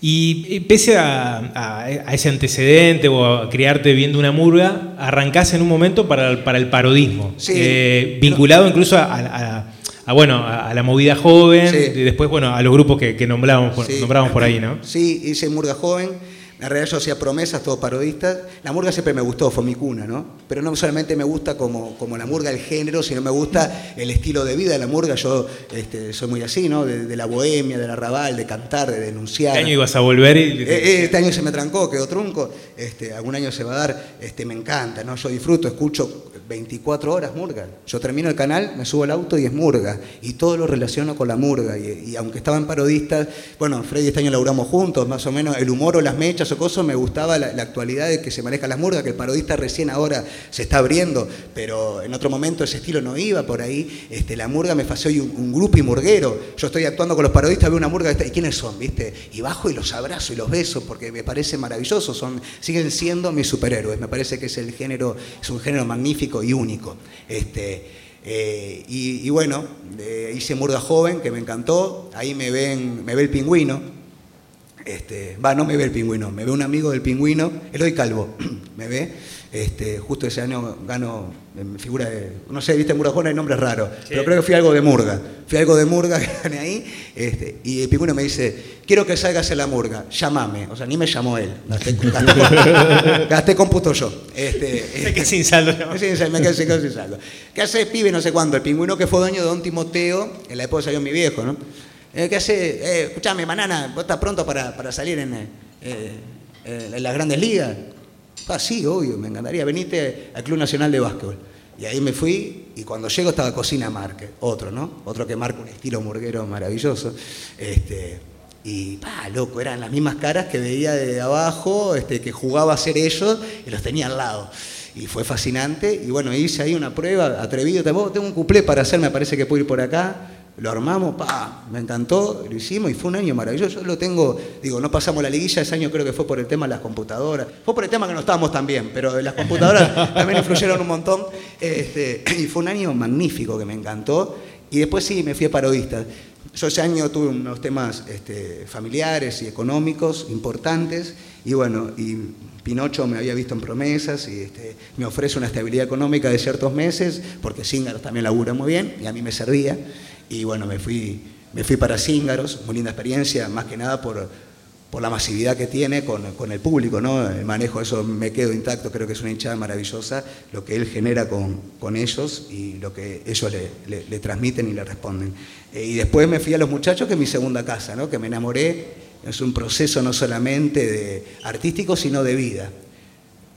Y, pese a, a- a ese antecedente o a criarte viendo una murga, arrancás en un momento para el, para el parodismo, Sí. Eh, vinculado incluso a, a- bueno, a, la movida joven Sí. y después bueno, a los grupos que, que nombrábamos, por- Sí. nombrábamos por ahí, ¿no? Sí, hice Murga Joven. En realidad yo hacía promesas, todos parodistas. La murga siempre me gustó, fue mi cuna, ¿no? Pero no solamente me gusta como, como la murga el género, sino me gusta el estilo de vida de la murga. Yo este, soy muy así, ¿no? De, de la bohemia, del arrabal, de cantar, de denunciar. ¿Qué año ibas a volver? Y, Eh, eh, este año se me trancó, quedó trunco. Este, algún año se va a dar. Este, me encanta, ¿no? Yo disfruto, escucho 24 horas murga. Yo termino el canal, me subo al auto y es murga. Y todo lo relaciono con la murga. Y, aunque estaban parodistas, bueno, Freddy este año laburamos juntos, más o menos el humor o las mechas o cosas, me gustaba la, la actualidad de que se maneja las murgas, que el parodista recién ahora se está abriendo, pero en otro momento ese estilo no iba por ahí. Este, la murga me fascinó y un, un grupo y murguero. Yo estoy actuando con los parodistas, veo una murga ¿y quiénes son? ¿Viste? Y bajo y los abrazo y los beso porque me parece maravilloso, son, siguen siendo mis superhéroes. Me parece que es el género, es un género magnífico y único. Este, eh, y, bueno, eh, hice Murga Joven, que me encantó. Ahí me ven, me ve el pingüino. Este, va, no me ve el pingüino, me ve un amigo del pingüino, Eloy Calvo, *clears throat* me ve. Este, justo ese año gano en figura de. No sé, viste, en Joven hay nombres raros, pero creo que fui algo de Murga. Fui algo de Murga *laughs* que gané ahí. Este, y el pingüino me dice: Quiero que salgas en la Murga, llámame. O sea, ni me llamó él. Gasté, gasté- *laughs* gasté cómputo yo. Este, *laughs* Me quedé sin saldo. Sí, me quedé sin, quedé sin saldo. ¿Qué hace pibe? No sé cuándo. El pingüino que fue dueño de Don Timoteo, en la época salió mi viejo, ¿no? Eh, ¿Qué hace? Eh, escuchame, banana, ¿vos estás pronto para, para salir en, eh, eh, en las grandes ligas? Ah, sí, obvio, me encantaría. Venite al Club Nacional de Básquetbol. Y ahí me fui y cuando llego estaba Cocina Márquez, otro, ¿no? Otro que marca un estilo murguero maravilloso. Este, y, pa, loco, eran las mismas caras que veía de abajo, este, que jugaba a ser ellos y los tenía al lado. Y fue fascinante. Y bueno, hice ahí una prueba, atrevido. Tengo un cuplé para hacer, me parece que puedo ir por acá. Lo armamos, pa, me encantó, lo hicimos y fue un año maravilloso. Yo lo tengo, digo, no pasamos la liguilla, ese año creo que fue por el tema de las computadoras. Fue por el tema que no estábamos tan bien, pero las computadoras *laughs* también influyeron un montón. Este, y fue un año magnífico que me encantó. Y después sí, me fui a parodista. Yo ese año tuve unos temas este, familiares y económicos importantes y bueno, y Pinocho me había visto en promesas y este, me ofrece una estabilidad económica de ciertos meses porque Cíngaros también labura muy bien y a mí me servía y bueno, me fui, me fui para Cíngaros, muy linda experiencia, más que nada por, por la masividad que tiene con, con, el público, ¿no? El manejo, eso me quedo intacto, creo que es una hinchada maravillosa, lo que él genera con, con ellos y lo que ellos le, le, transmiten y le responden. Eh, y después me fui a los muchachos, que es mi segunda casa, ¿no? Que me enamoré, es un proceso no solamente de artístico, sino de vida.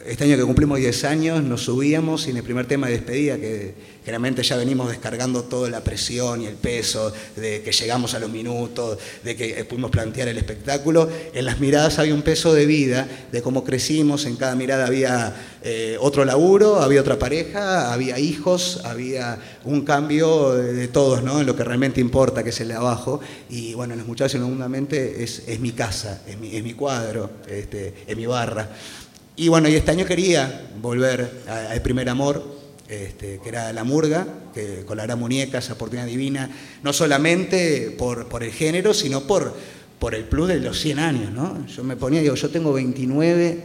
Este año que cumplimos 10 años nos subíamos y en el primer tema de despedida, que generalmente ya venimos descargando toda la presión y el peso de que llegamos a los minutos, de que pudimos plantear el espectáculo, en las miradas había un peso de vida, de cómo crecimos, en cada mirada había eh, otro laburo, había otra pareja, había hijos, había un cambio de todos, ¿no? En lo que realmente importa, que es el de abajo. Y bueno, los muchachos, segundamente, es, es mi casa, es mi, es mi cuadro, este, es mi barra. Y bueno, y este año quería volver al primer amor, este, que era la murga, que con la gran muñeca, esa oportunidad divina, no solamente por, por el género, sino por, por el plus de los 100 años. ¿no? Yo me ponía, digo, yo tengo 29,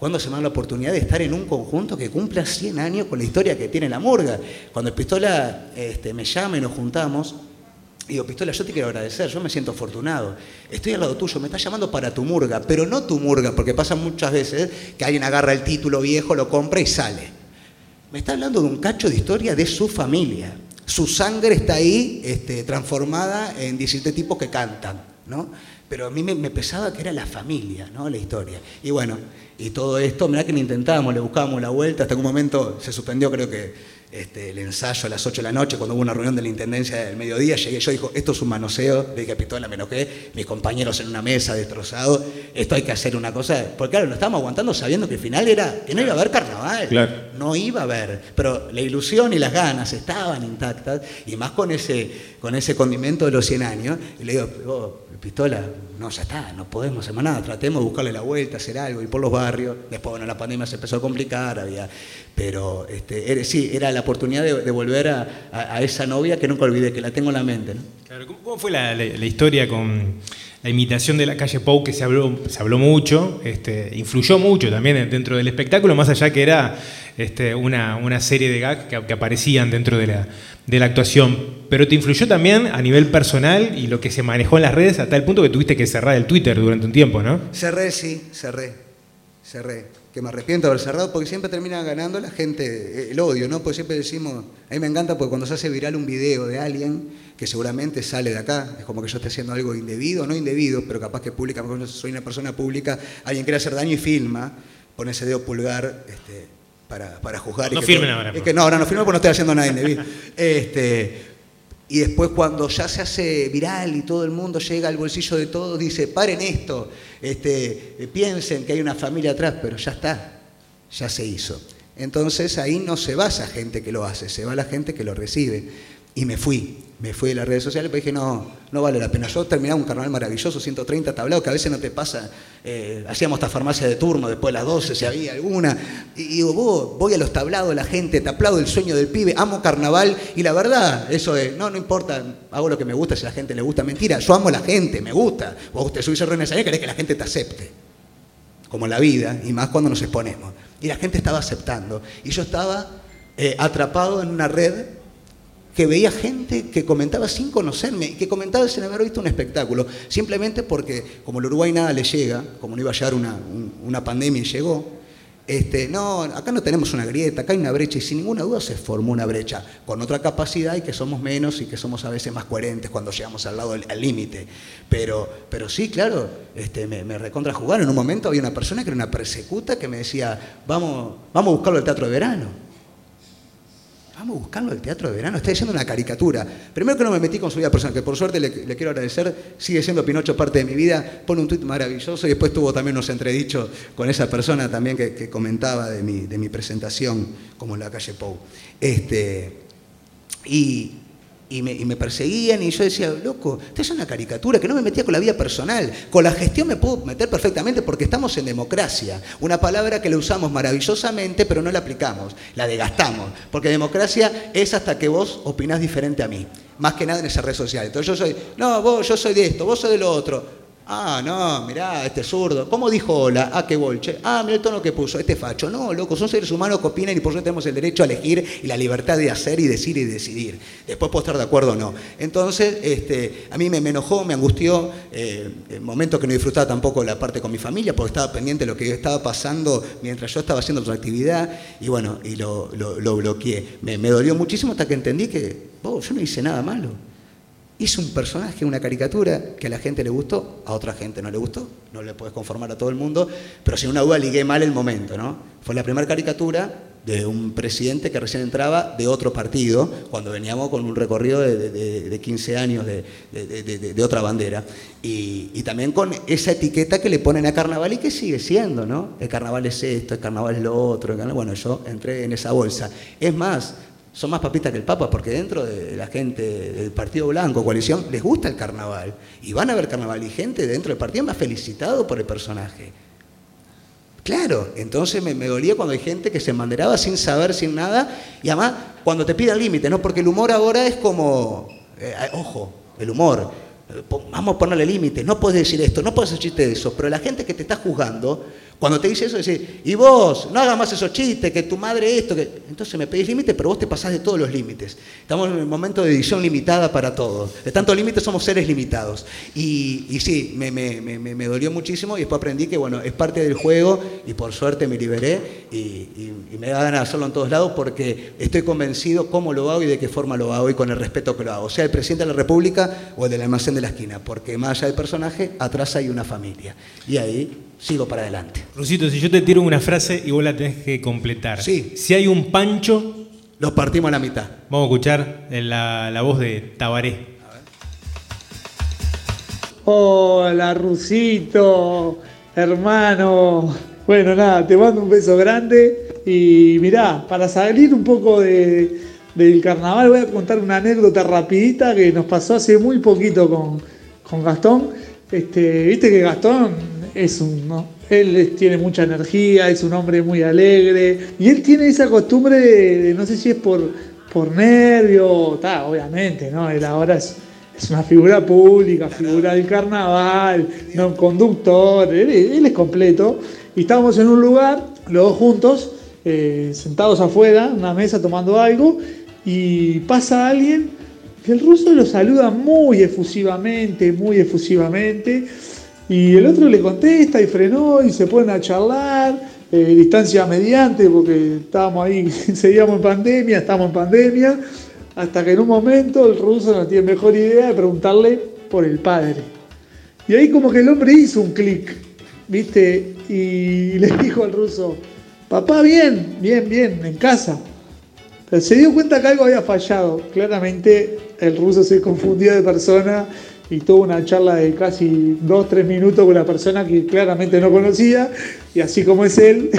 ¿cuándo se me da la oportunidad de estar en un conjunto que cumpla 100 años con la historia que tiene la murga? Cuando el Pistola este, me llama y nos juntamos, Digo, Pistola, yo te quiero agradecer, yo me siento afortunado. Estoy al lado tuyo, me estás llamando para tu murga, pero no tu murga, porque pasa muchas veces que alguien agarra el título viejo, lo compra y sale. Me está hablando de un cacho de historia de su familia. Su sangre está ahí este, transformada en 17 tipos que cantan, ¿no? Pero a mí me, me, pesaba que era la familia, ¿no? La historia. Y bueno, y todo esto, mirá que lo intentábamos, le buscábamos la vuelta, hasta que un momento se suspendió, creo que este, el ensayo a las 8 de la noche, cuando hubo una reunión de la Intendencia del mediodía, llegué yo dijo, esto es un manoseo, dije Pistola, me enojé, mis compañeros en una mesa destrozados, esto hay que hacer una cosa, porque claro, lo estábamos aguantando sabiendo que el final era que no iba a haber carnaval, no iba a haber, pero la ilusión y las ganas estaban intactas, y más con ese, con ese condimento de los 100 años, y le digo, oh, Pistola, no, ya está, no podemos hacer nada, tratemos de buscarle la vuelta, hacer algo, ir por los barrios, después, bueno, la pandemia se empezó a complicar, había, pero este, sí, era la oportunidad de, volver a, esa novia que nunca olvidé, que la tengo en la mente. ¿Cómo fue la, historia con la imitación de la calle Pou, que se habló, se habló mucho, este, influyó mucho también dentro del espectáculo, más allá que era este, una, una, serie de gags que, aparecían dentro de la, de la actuación, pero te influyó también a nivel personal y lo que se manejó en las redes hasta el punto que tuviste que cerrar el Twitter durante un tiempo, ¿no? Cerré, sí, cerré, cerré que me arrepiento de haber cerrado, porque siempre termina ganando la gente el odio, ¿no? Porque siempre decimos, a mí me encanta porque cuando se hace viral un video de alguien que seguramente sale de acá, es como que yo esté haciendo algo indebido, no indebido, pero capaz que pública, porque soy una persona pública, alguien quiere hacer daño y filma, pone ese dedo pulgar este, para, para juzgar. No y firmen ahora. Es que no, ahora no firmen porque no estoy haciendo nada indebido. este, y después cuando ya se hace viral y todo el mundo llega al bolsillo de todos, dice, paren esto, este, piensen que hay una familia atrás, pero ya está, ya se hizo. Entonces ahí no se va esa gente que lo hace, se va la gente que lo recibe. Y me fui, me fui de las redes sociales, pero dije, no, no vale la pena. Yo terminaba un carnaval maravilloso, 130 tablados, que a veces no te pasa. Eh, hacíamos esta farmacia de turno después de las 12, si había alguna. Y, digo, vos, voy a los tablados, la gente, te aplaudo el sueño del pibe, amo carnaval. Y la verdad, eso es, no, no importa, hago lo que me gusta, si a la gente le gusta. Mentira, yo amo a la gente, me gusta. Vos te subís a reuniones y querés que la gente te acepte. Como la vida, y más cuando nos exponemos. Y la gente estaba aceptando. Y yo estaba eh, atrapado en una red que veía gente que comentaba sin conocerme, que comentaba sin haber visto un espectáculo, simplemente porque como el Uruguay nada le llega, como no iba a llegar una, pandemia y llegó, este, no, acá no tenemos una grieta, acá hay una brecha y sin ninguna duda se formó una brecha con otra capacidad y que somos menos y que somos a veces más coherentes cuando llegamos al lado del límite. Pero, pero sí, claro, este, me, me recontra jugar. En un momento había una persona que era una persecuta que me decía, vamos, vamos a buscarlo al teatro de verano. Vamos buscando el teatro de verano. Está diciendo una caricatura. Primero que no me metí con su vida personal, que por suerte le, quiero agradecer. Sigue siendo Pinocho parte de mi vida. Pone un tuit maravilloso y después tuvo también unos entredichos con esa persona también que, comentaba de mi, de mi presentación, como en la calle Pou. Este, y, y me, perseguían y yo decía, loco, esto es una caricatura, que no me metía con la vida personal. Con la gestión me puedo meter perfectamente porque estamos en democracia. Una palabra que la usamos maravillosamente, pero no la aplicamos, la degastamos. Porque democracia es hasta que vos opinás diferente a mí. Más que nada en esa red social. Entonces yo soy, no, vos, yo soy de esto, vos soy de lo otro. Ah, no, mirá, este zurdo. ¿Cómo dijo hola? Ah, qué bolche. Ah, mira el tono que puso, este facho. No, loco, son seres humanos que opinan y por eso tenemos el derecho a elegir y la libertad de hacer y decir y decidir. Después puedo estar de acuerdo o no. Entonces, este, a mí me, enojó, me angustió, eh, en momentos que no disfrutaba tampoco la parte con mi familia porque estaba pendiente de lo que estaba pasando mientras yo estaba haciendo otra actividad y bueno, y lo, lo- lo bloqueé. Me, me dolió muchísimo hasta que entendí que oh, yo no hice nada malo. Hice un personaje, una caricatura que a la gente le gustó, a otra gente no le gustó, no le puedes conformar a todo el mundo, pero sin una duda ligué mal el momento, ¿no? Fue la primera caricatura de un presidente que recién entraba de otro partido, cuando veníamos con un recorrido de, de- de 15 años de, otra bandera, y, y también con esa etiqueta que le ponen a carnaval y que sigue siendo, ¿no? El carnaval es esto, el carnaval es lo otro, bueno, yo entré en esa bolsa. Es más, son más papistas que el Papa, porque dentro de la gente del Partido Blanco, coalición, les gusta el carnaval. Y van a ver carnaval y gente dentro del partido me ha felicitado por el personaje. Claro, entonces me, dolía cuando hay gente que se manderaba sin saber, sin nada, y además cuando te piden límites, ¿no? Porque el humor ahora es como, eh, ojo, el humor, eh, vamos a ponerle límites, no puedes decir esto, no puedes hacer chiste de eso, pero la gente que te está juzgando, cuando te dice eso, dice, y vos, no hagas más esos chistes, que tu madre esto, que... Entonces me pedís límites, pero vos te pasás de todos los límites. Estamos en un momento de edición limitada para todos. De tantos límites somos seres limitados. Y, sí, me, dolió muchísimo y después aprendí que, bueno, es parte del juego y por suerte me liberé y me da ganas de hacerlo en todos lados porque estoy convencido cómo lo hago y de qué forma lo hago y con el respeto que lo hago. Sea el presidente de la República o el del almacén de la esquina, porque más allá del personaje, atrás hay una familia. Y ahí sigo para adelante. Rusito, si yo te tiro una frase y vos la tenés que completar. Sí. Si hay un pancho, Los partimos a la mitad. vamos a escuchar la, la voz de Tabaré. Hola, Rusito, hermano. Bueno, nada, te mando un beso grande. Y mirá, para salir un poco de- del carnaval, voy a contar una anécdota rapidita que nos pasó hace muy poquito con, con Gastón. Este, Viste que Gastón es un. ¿no? Él tiene mucha energía, es un hombre muy alegre. Y él tiene esa costumbre de, no sé si es por, por nervio, obviamente, ¿no? Él ahora es, es una figura pública, figura del carnaval, no conductor, él, él es completo. Y estábamos en un lugar, los dos juntos, eh, sentados afuera, en una mesa tomando algo, y pasa alguien que el ruso lo saluda muy efusivamente, muy efusivamente, y el otro le contesta y frenó y se ponen a charlar, eh, distancia mediante, porque estábamos ahí, *laughs* seguíamos en pandemia, estamos en pandemia, hasta que en un momento el ruso no tiene mejor idea de preguntarle por el padre. Y ahí como que el hombre hizo un clic, ¿viste? Y *laughs* le dijo al ruso, papá, bien, bien, bien, en casa. Pero se dio cuenta que algo había fallado. Claramente el ruso se confundió de persona y tuvo una charla de casi dos, tres minutos con la persona que claramente no conocía. Y así como es él,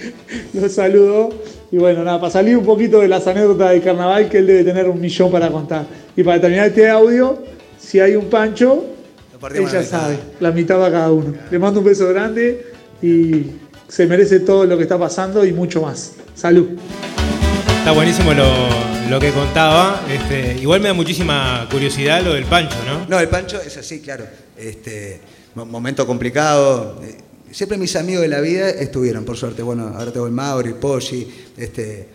*laughs* lo saludó. Y bueno, nada, para salir un poquito de las anécdotas del carnaval, que él debe tener un millón para contar. Y para terminar este audio, si hay un pancho, ella sabe, la mitad va cada uno. Le mando un beso grande y se merece todo lo que está pasando y mucho más. Salud. Está buenísimo lo, lo que contaba. Este, igual me da muchísima curiosidad lo del pancho, ¿no? No, el Pancho es así, claro. Este, mo- momento complicado. Eh, Siempre mis amigos de la vida estuvieron, por suerte. Bueno, ahora tengo el Mauri, el Poggi, este,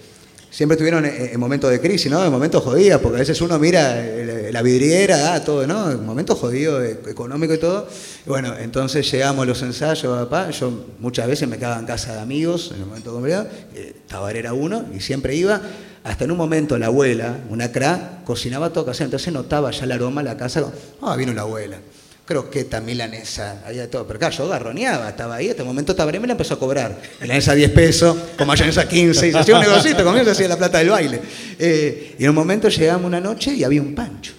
siempre estuvieron en, en momentos de crisis, ¿no? En momentos jodidos, porque a veces uno mira eh, la vidriera, ah, todo, ¿no? En momentos jodidos, eh, económico y todo. Bueno, entonces llegamos a los ensayos, papá. Yo muchas veces me quedaba en casa de amigos, en el momento complicado. Eh, Tabaré era uno, y siempre iba. Hasta en un momento la abuela, una cra, cocinaba todo casero, entonces notaba ya el aroma la casa. Ah, vino la abuela. Croqueta, milanesa, había de todo. Pero claro, yo garroneaba, estaba ahí, hasta el momento Tabaré me la empezó a cobrar. Milanesa 10 pesos, con mayonesa 15, y se hacía un negocito, conmigo se hacía la plata del baile. Eh, y en un momento llegamos una noche y había un pancho.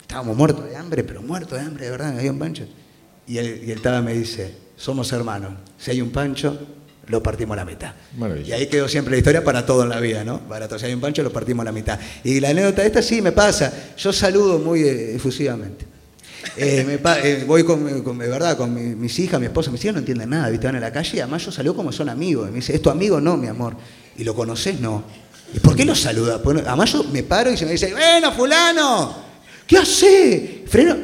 Estábamos muertos de hambre, pero muertos de hambre, de verdad, había un pancho. Y el, y el Taba me dice, somos hermanos, si hay un pancho, lo partimos a la mitad. Y ahí quedó siempre la historia para todo en la vida, ¿no? Para todo, si hay un pancho, lo partimos a la mitad. Y la anécdota esta sí me pasa, yo saludo muy eh, efusivamente. Eh, eh, voy con, con- verdad, con mi- mis hijas, mi esposa, mis hijas no entienden nada, ¿viste? Van a la calle y además yo saludo como son amigos. Me dice, ¿es tu amigo? No, mi amor. ¿Y lo conoces? No. ¿Y por qué lo saludas? Bueno, además yo me paro y se me dice, bueno, fulano, ¿qué hace? Freno.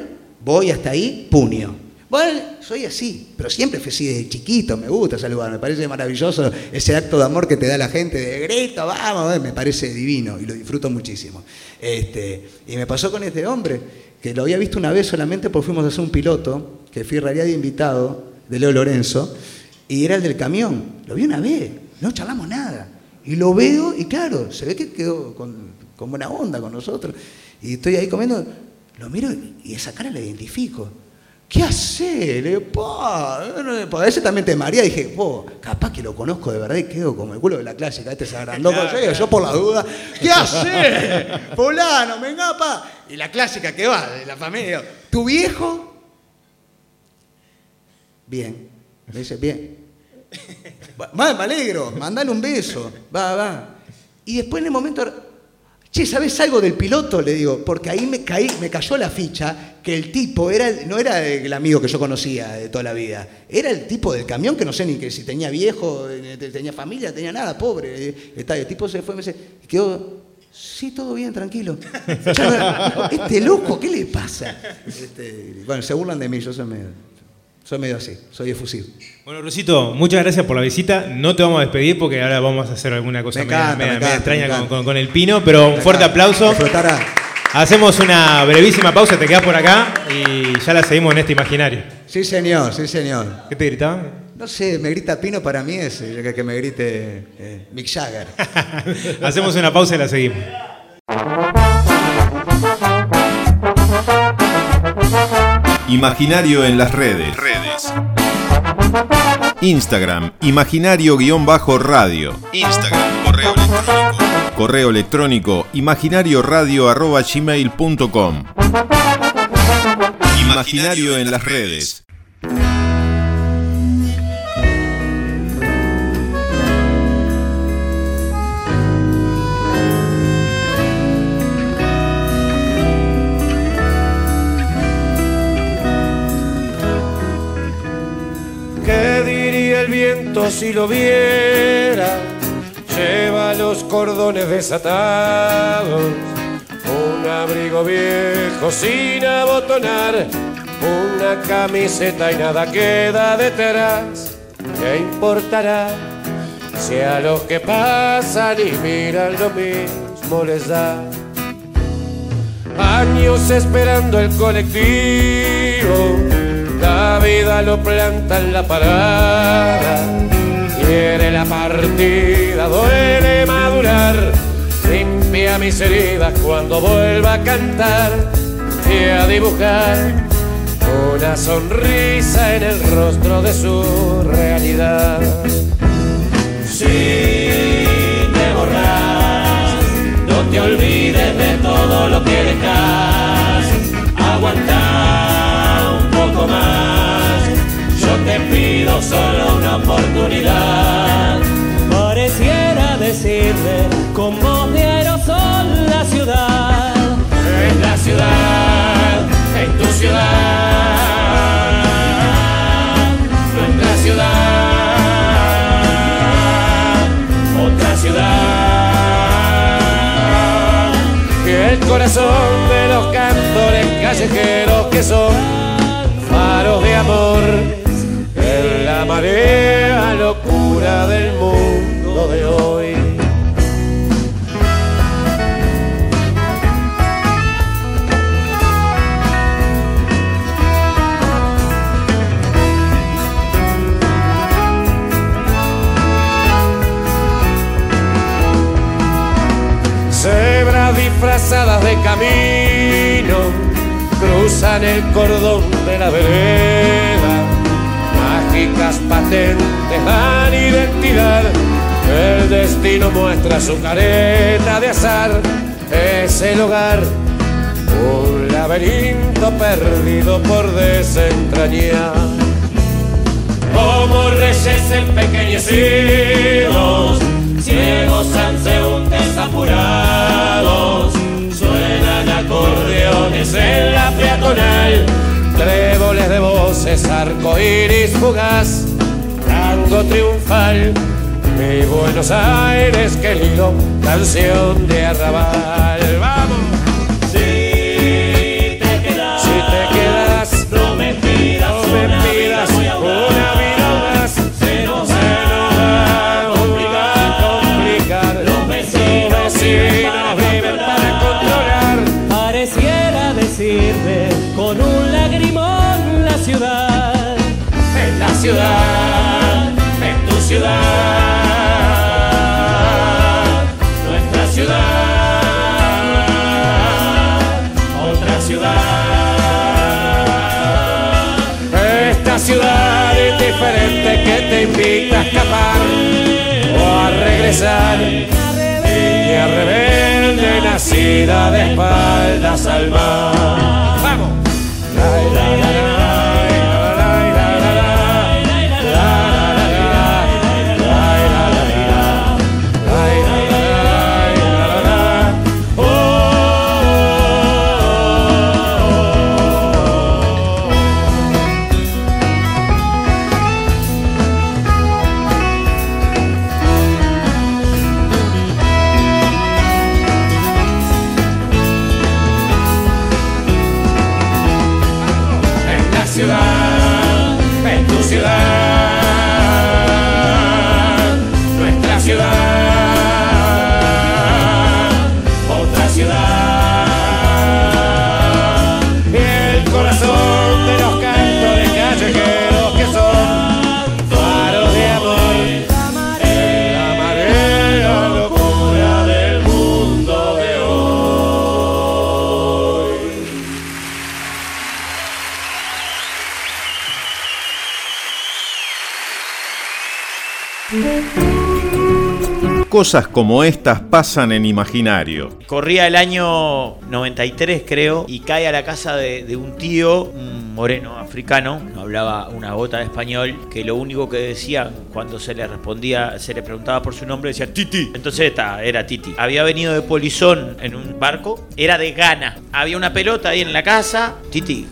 Voy hasta ahí, puño. Bueno, soy así, pero siempre fui así desde chiquito, me gusta saludar, me parece maravilloso ese acto de amor que te da la gente de grito, vamos, eh, me parece divino y lo disfruto muchísimo. Este, y me pasó con este hombre, que lo había visto una vez solamente porque fuimos a hacer un piloto, que fui realidad de invitado, de Leo Lorenzo, y era el del camión. Lo vi una vez, no charlamos nada. Y lo veo y claro, se ve que quedó con, con buena onda con nosotros. Y estoy ahí comiendo, lo miro y esa cara la identifico. ¿Qué hace? Le digo, a veces también te maría. Dije, po, capaz que lo conozco de verdad y quedo como el culo de la clásica. Este se agrandó con yo, yo por la duda. ¿Qué hace? Fulano, venga, pa. Y la clásica que va de la familia. ¿Tu viejo? Bien. Me dice, bien. Va, me alegro, mandale un beso. Va, va. Y después en el momento Che, ¿sabes algo del piloto? Le digo, porque ahí me, caí, me cayó la ficha que el tipo era, no era el amigo que yo conocía de toda la vida, era el tipo del camión que no sé ni que si tenía viejo, eh, tenía familia, tenía nada, pobre. El tipo se fue, me dice, quedó, sí, todo bien, tranquilo. *laughs* este loco, ¿qué le pasa? Este, bueno, se burlan de mí, yo soy medio... Soy medio así, soy efusivo. Bueno, Rosito, muchas gracias por la visita. No te vamos a despedir porque ahora vamos a hacer alguna cosa media, extraña con, el pino, pero un fuerte aplauso. Hacemos una brevísima pausa, te quedas por acá y ya la seguimos en este imaginario. Sí, señor, sí, señor. ¿Qué te gritaban? No sé, me grita Pino para mí es eh, que me grite eh, Mick Jagger. *laughs* Hacemos una pausa y la seguimos. Imaginario en las redes. Instagram, imaginario-radio. Instagram, correo electrónico. Correo electrónico, imaginarioradio.gmail.com Imaginario en las redes. Si lo viera, lleva los cordones desatados, un abrigo viejo sin abotonar, una camiseta y nada queda detrás. ¿Qué importará si a los que pasan y miran lo mismo les da? Años esperando el colectivo la vida lo planta en la parada, quiere la partida, duele madurar, limpia mis heridas cuando vuelva a cantar. Y a dibujar una sonrisa en el rostro de su realidad. Si te no te olvides de todo lo que dejas, solo una oportunidad. Pareciera decirle con voz de aerosol la ciudad. Es la ciudad, es tu ciudad. Nuestra ciudad, otra ciudad. Y el corazón de los cantores callejeros que son de amor la marea locura del mundo de hoy. Cebras disfrazadas de camino cruzan el cordón de la vereda. Patentes dan identidad. El destino muestra su careta de azar. Es el hogar, un laberinto perdido por desentrañar. Como reyes empequeñecidos, ciegos transeúntes apurados acordeones en la peatonal, tréboles de voces, iris fugaz, tango triunfal. Mi Buenos Aires, querido, canción de arrabal. ciudad, tu ciudad, nuestra ciudad, otra ciudad. Esta ciudad es diferente que te invita a escapar o a regresar. Niña rebelde nacida de espaldas al mar. ¡Vamos! La, la, la, vacilar. Cosas como estas pasan en imaginario. Corría el año 93, creo, y cae a la casa de, de un tío, un moreno africano, no hablaba una gota de español, que lo único que decía cuando se le respondía, se le preguntaba por su nombre, decía Titi. Entonces esta, era Titi. Había venido de Polizón en un barco, era de Ghana. Había una pelota ahí en la casa. Titi,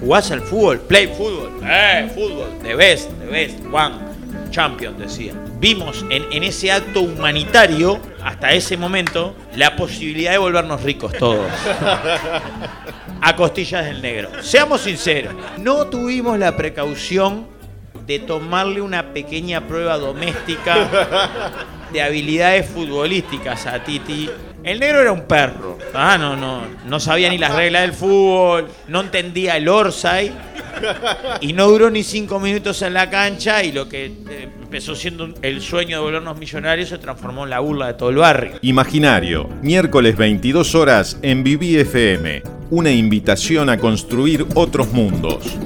¿jugás al fútbol? Play fútbol. Eh, fútbol. The best, the best. One. Champion, decía. Vimos en, en ese acto humanitario, hasta ese momento, la posibilidad de volvernos ricos todos. *laughs* A costillas del negro. Seamos sinceros, no tuvimos la precaución de tomarle una pequeña prueba doméstica de habilidades futbolísticas a Titi. El negro era un perro, ah, no, no, no sabía ni las reglas del fútbol, no entendía el Orsay y no duró ni cinco minutos en la cancha y lo que eh, empezó siendo el sueño de volvernos millonarios se transformó en la burla de todo el barrio. Imaginario, miércoles 22 horas en Viví FM. Una invitación a construir otros mundos.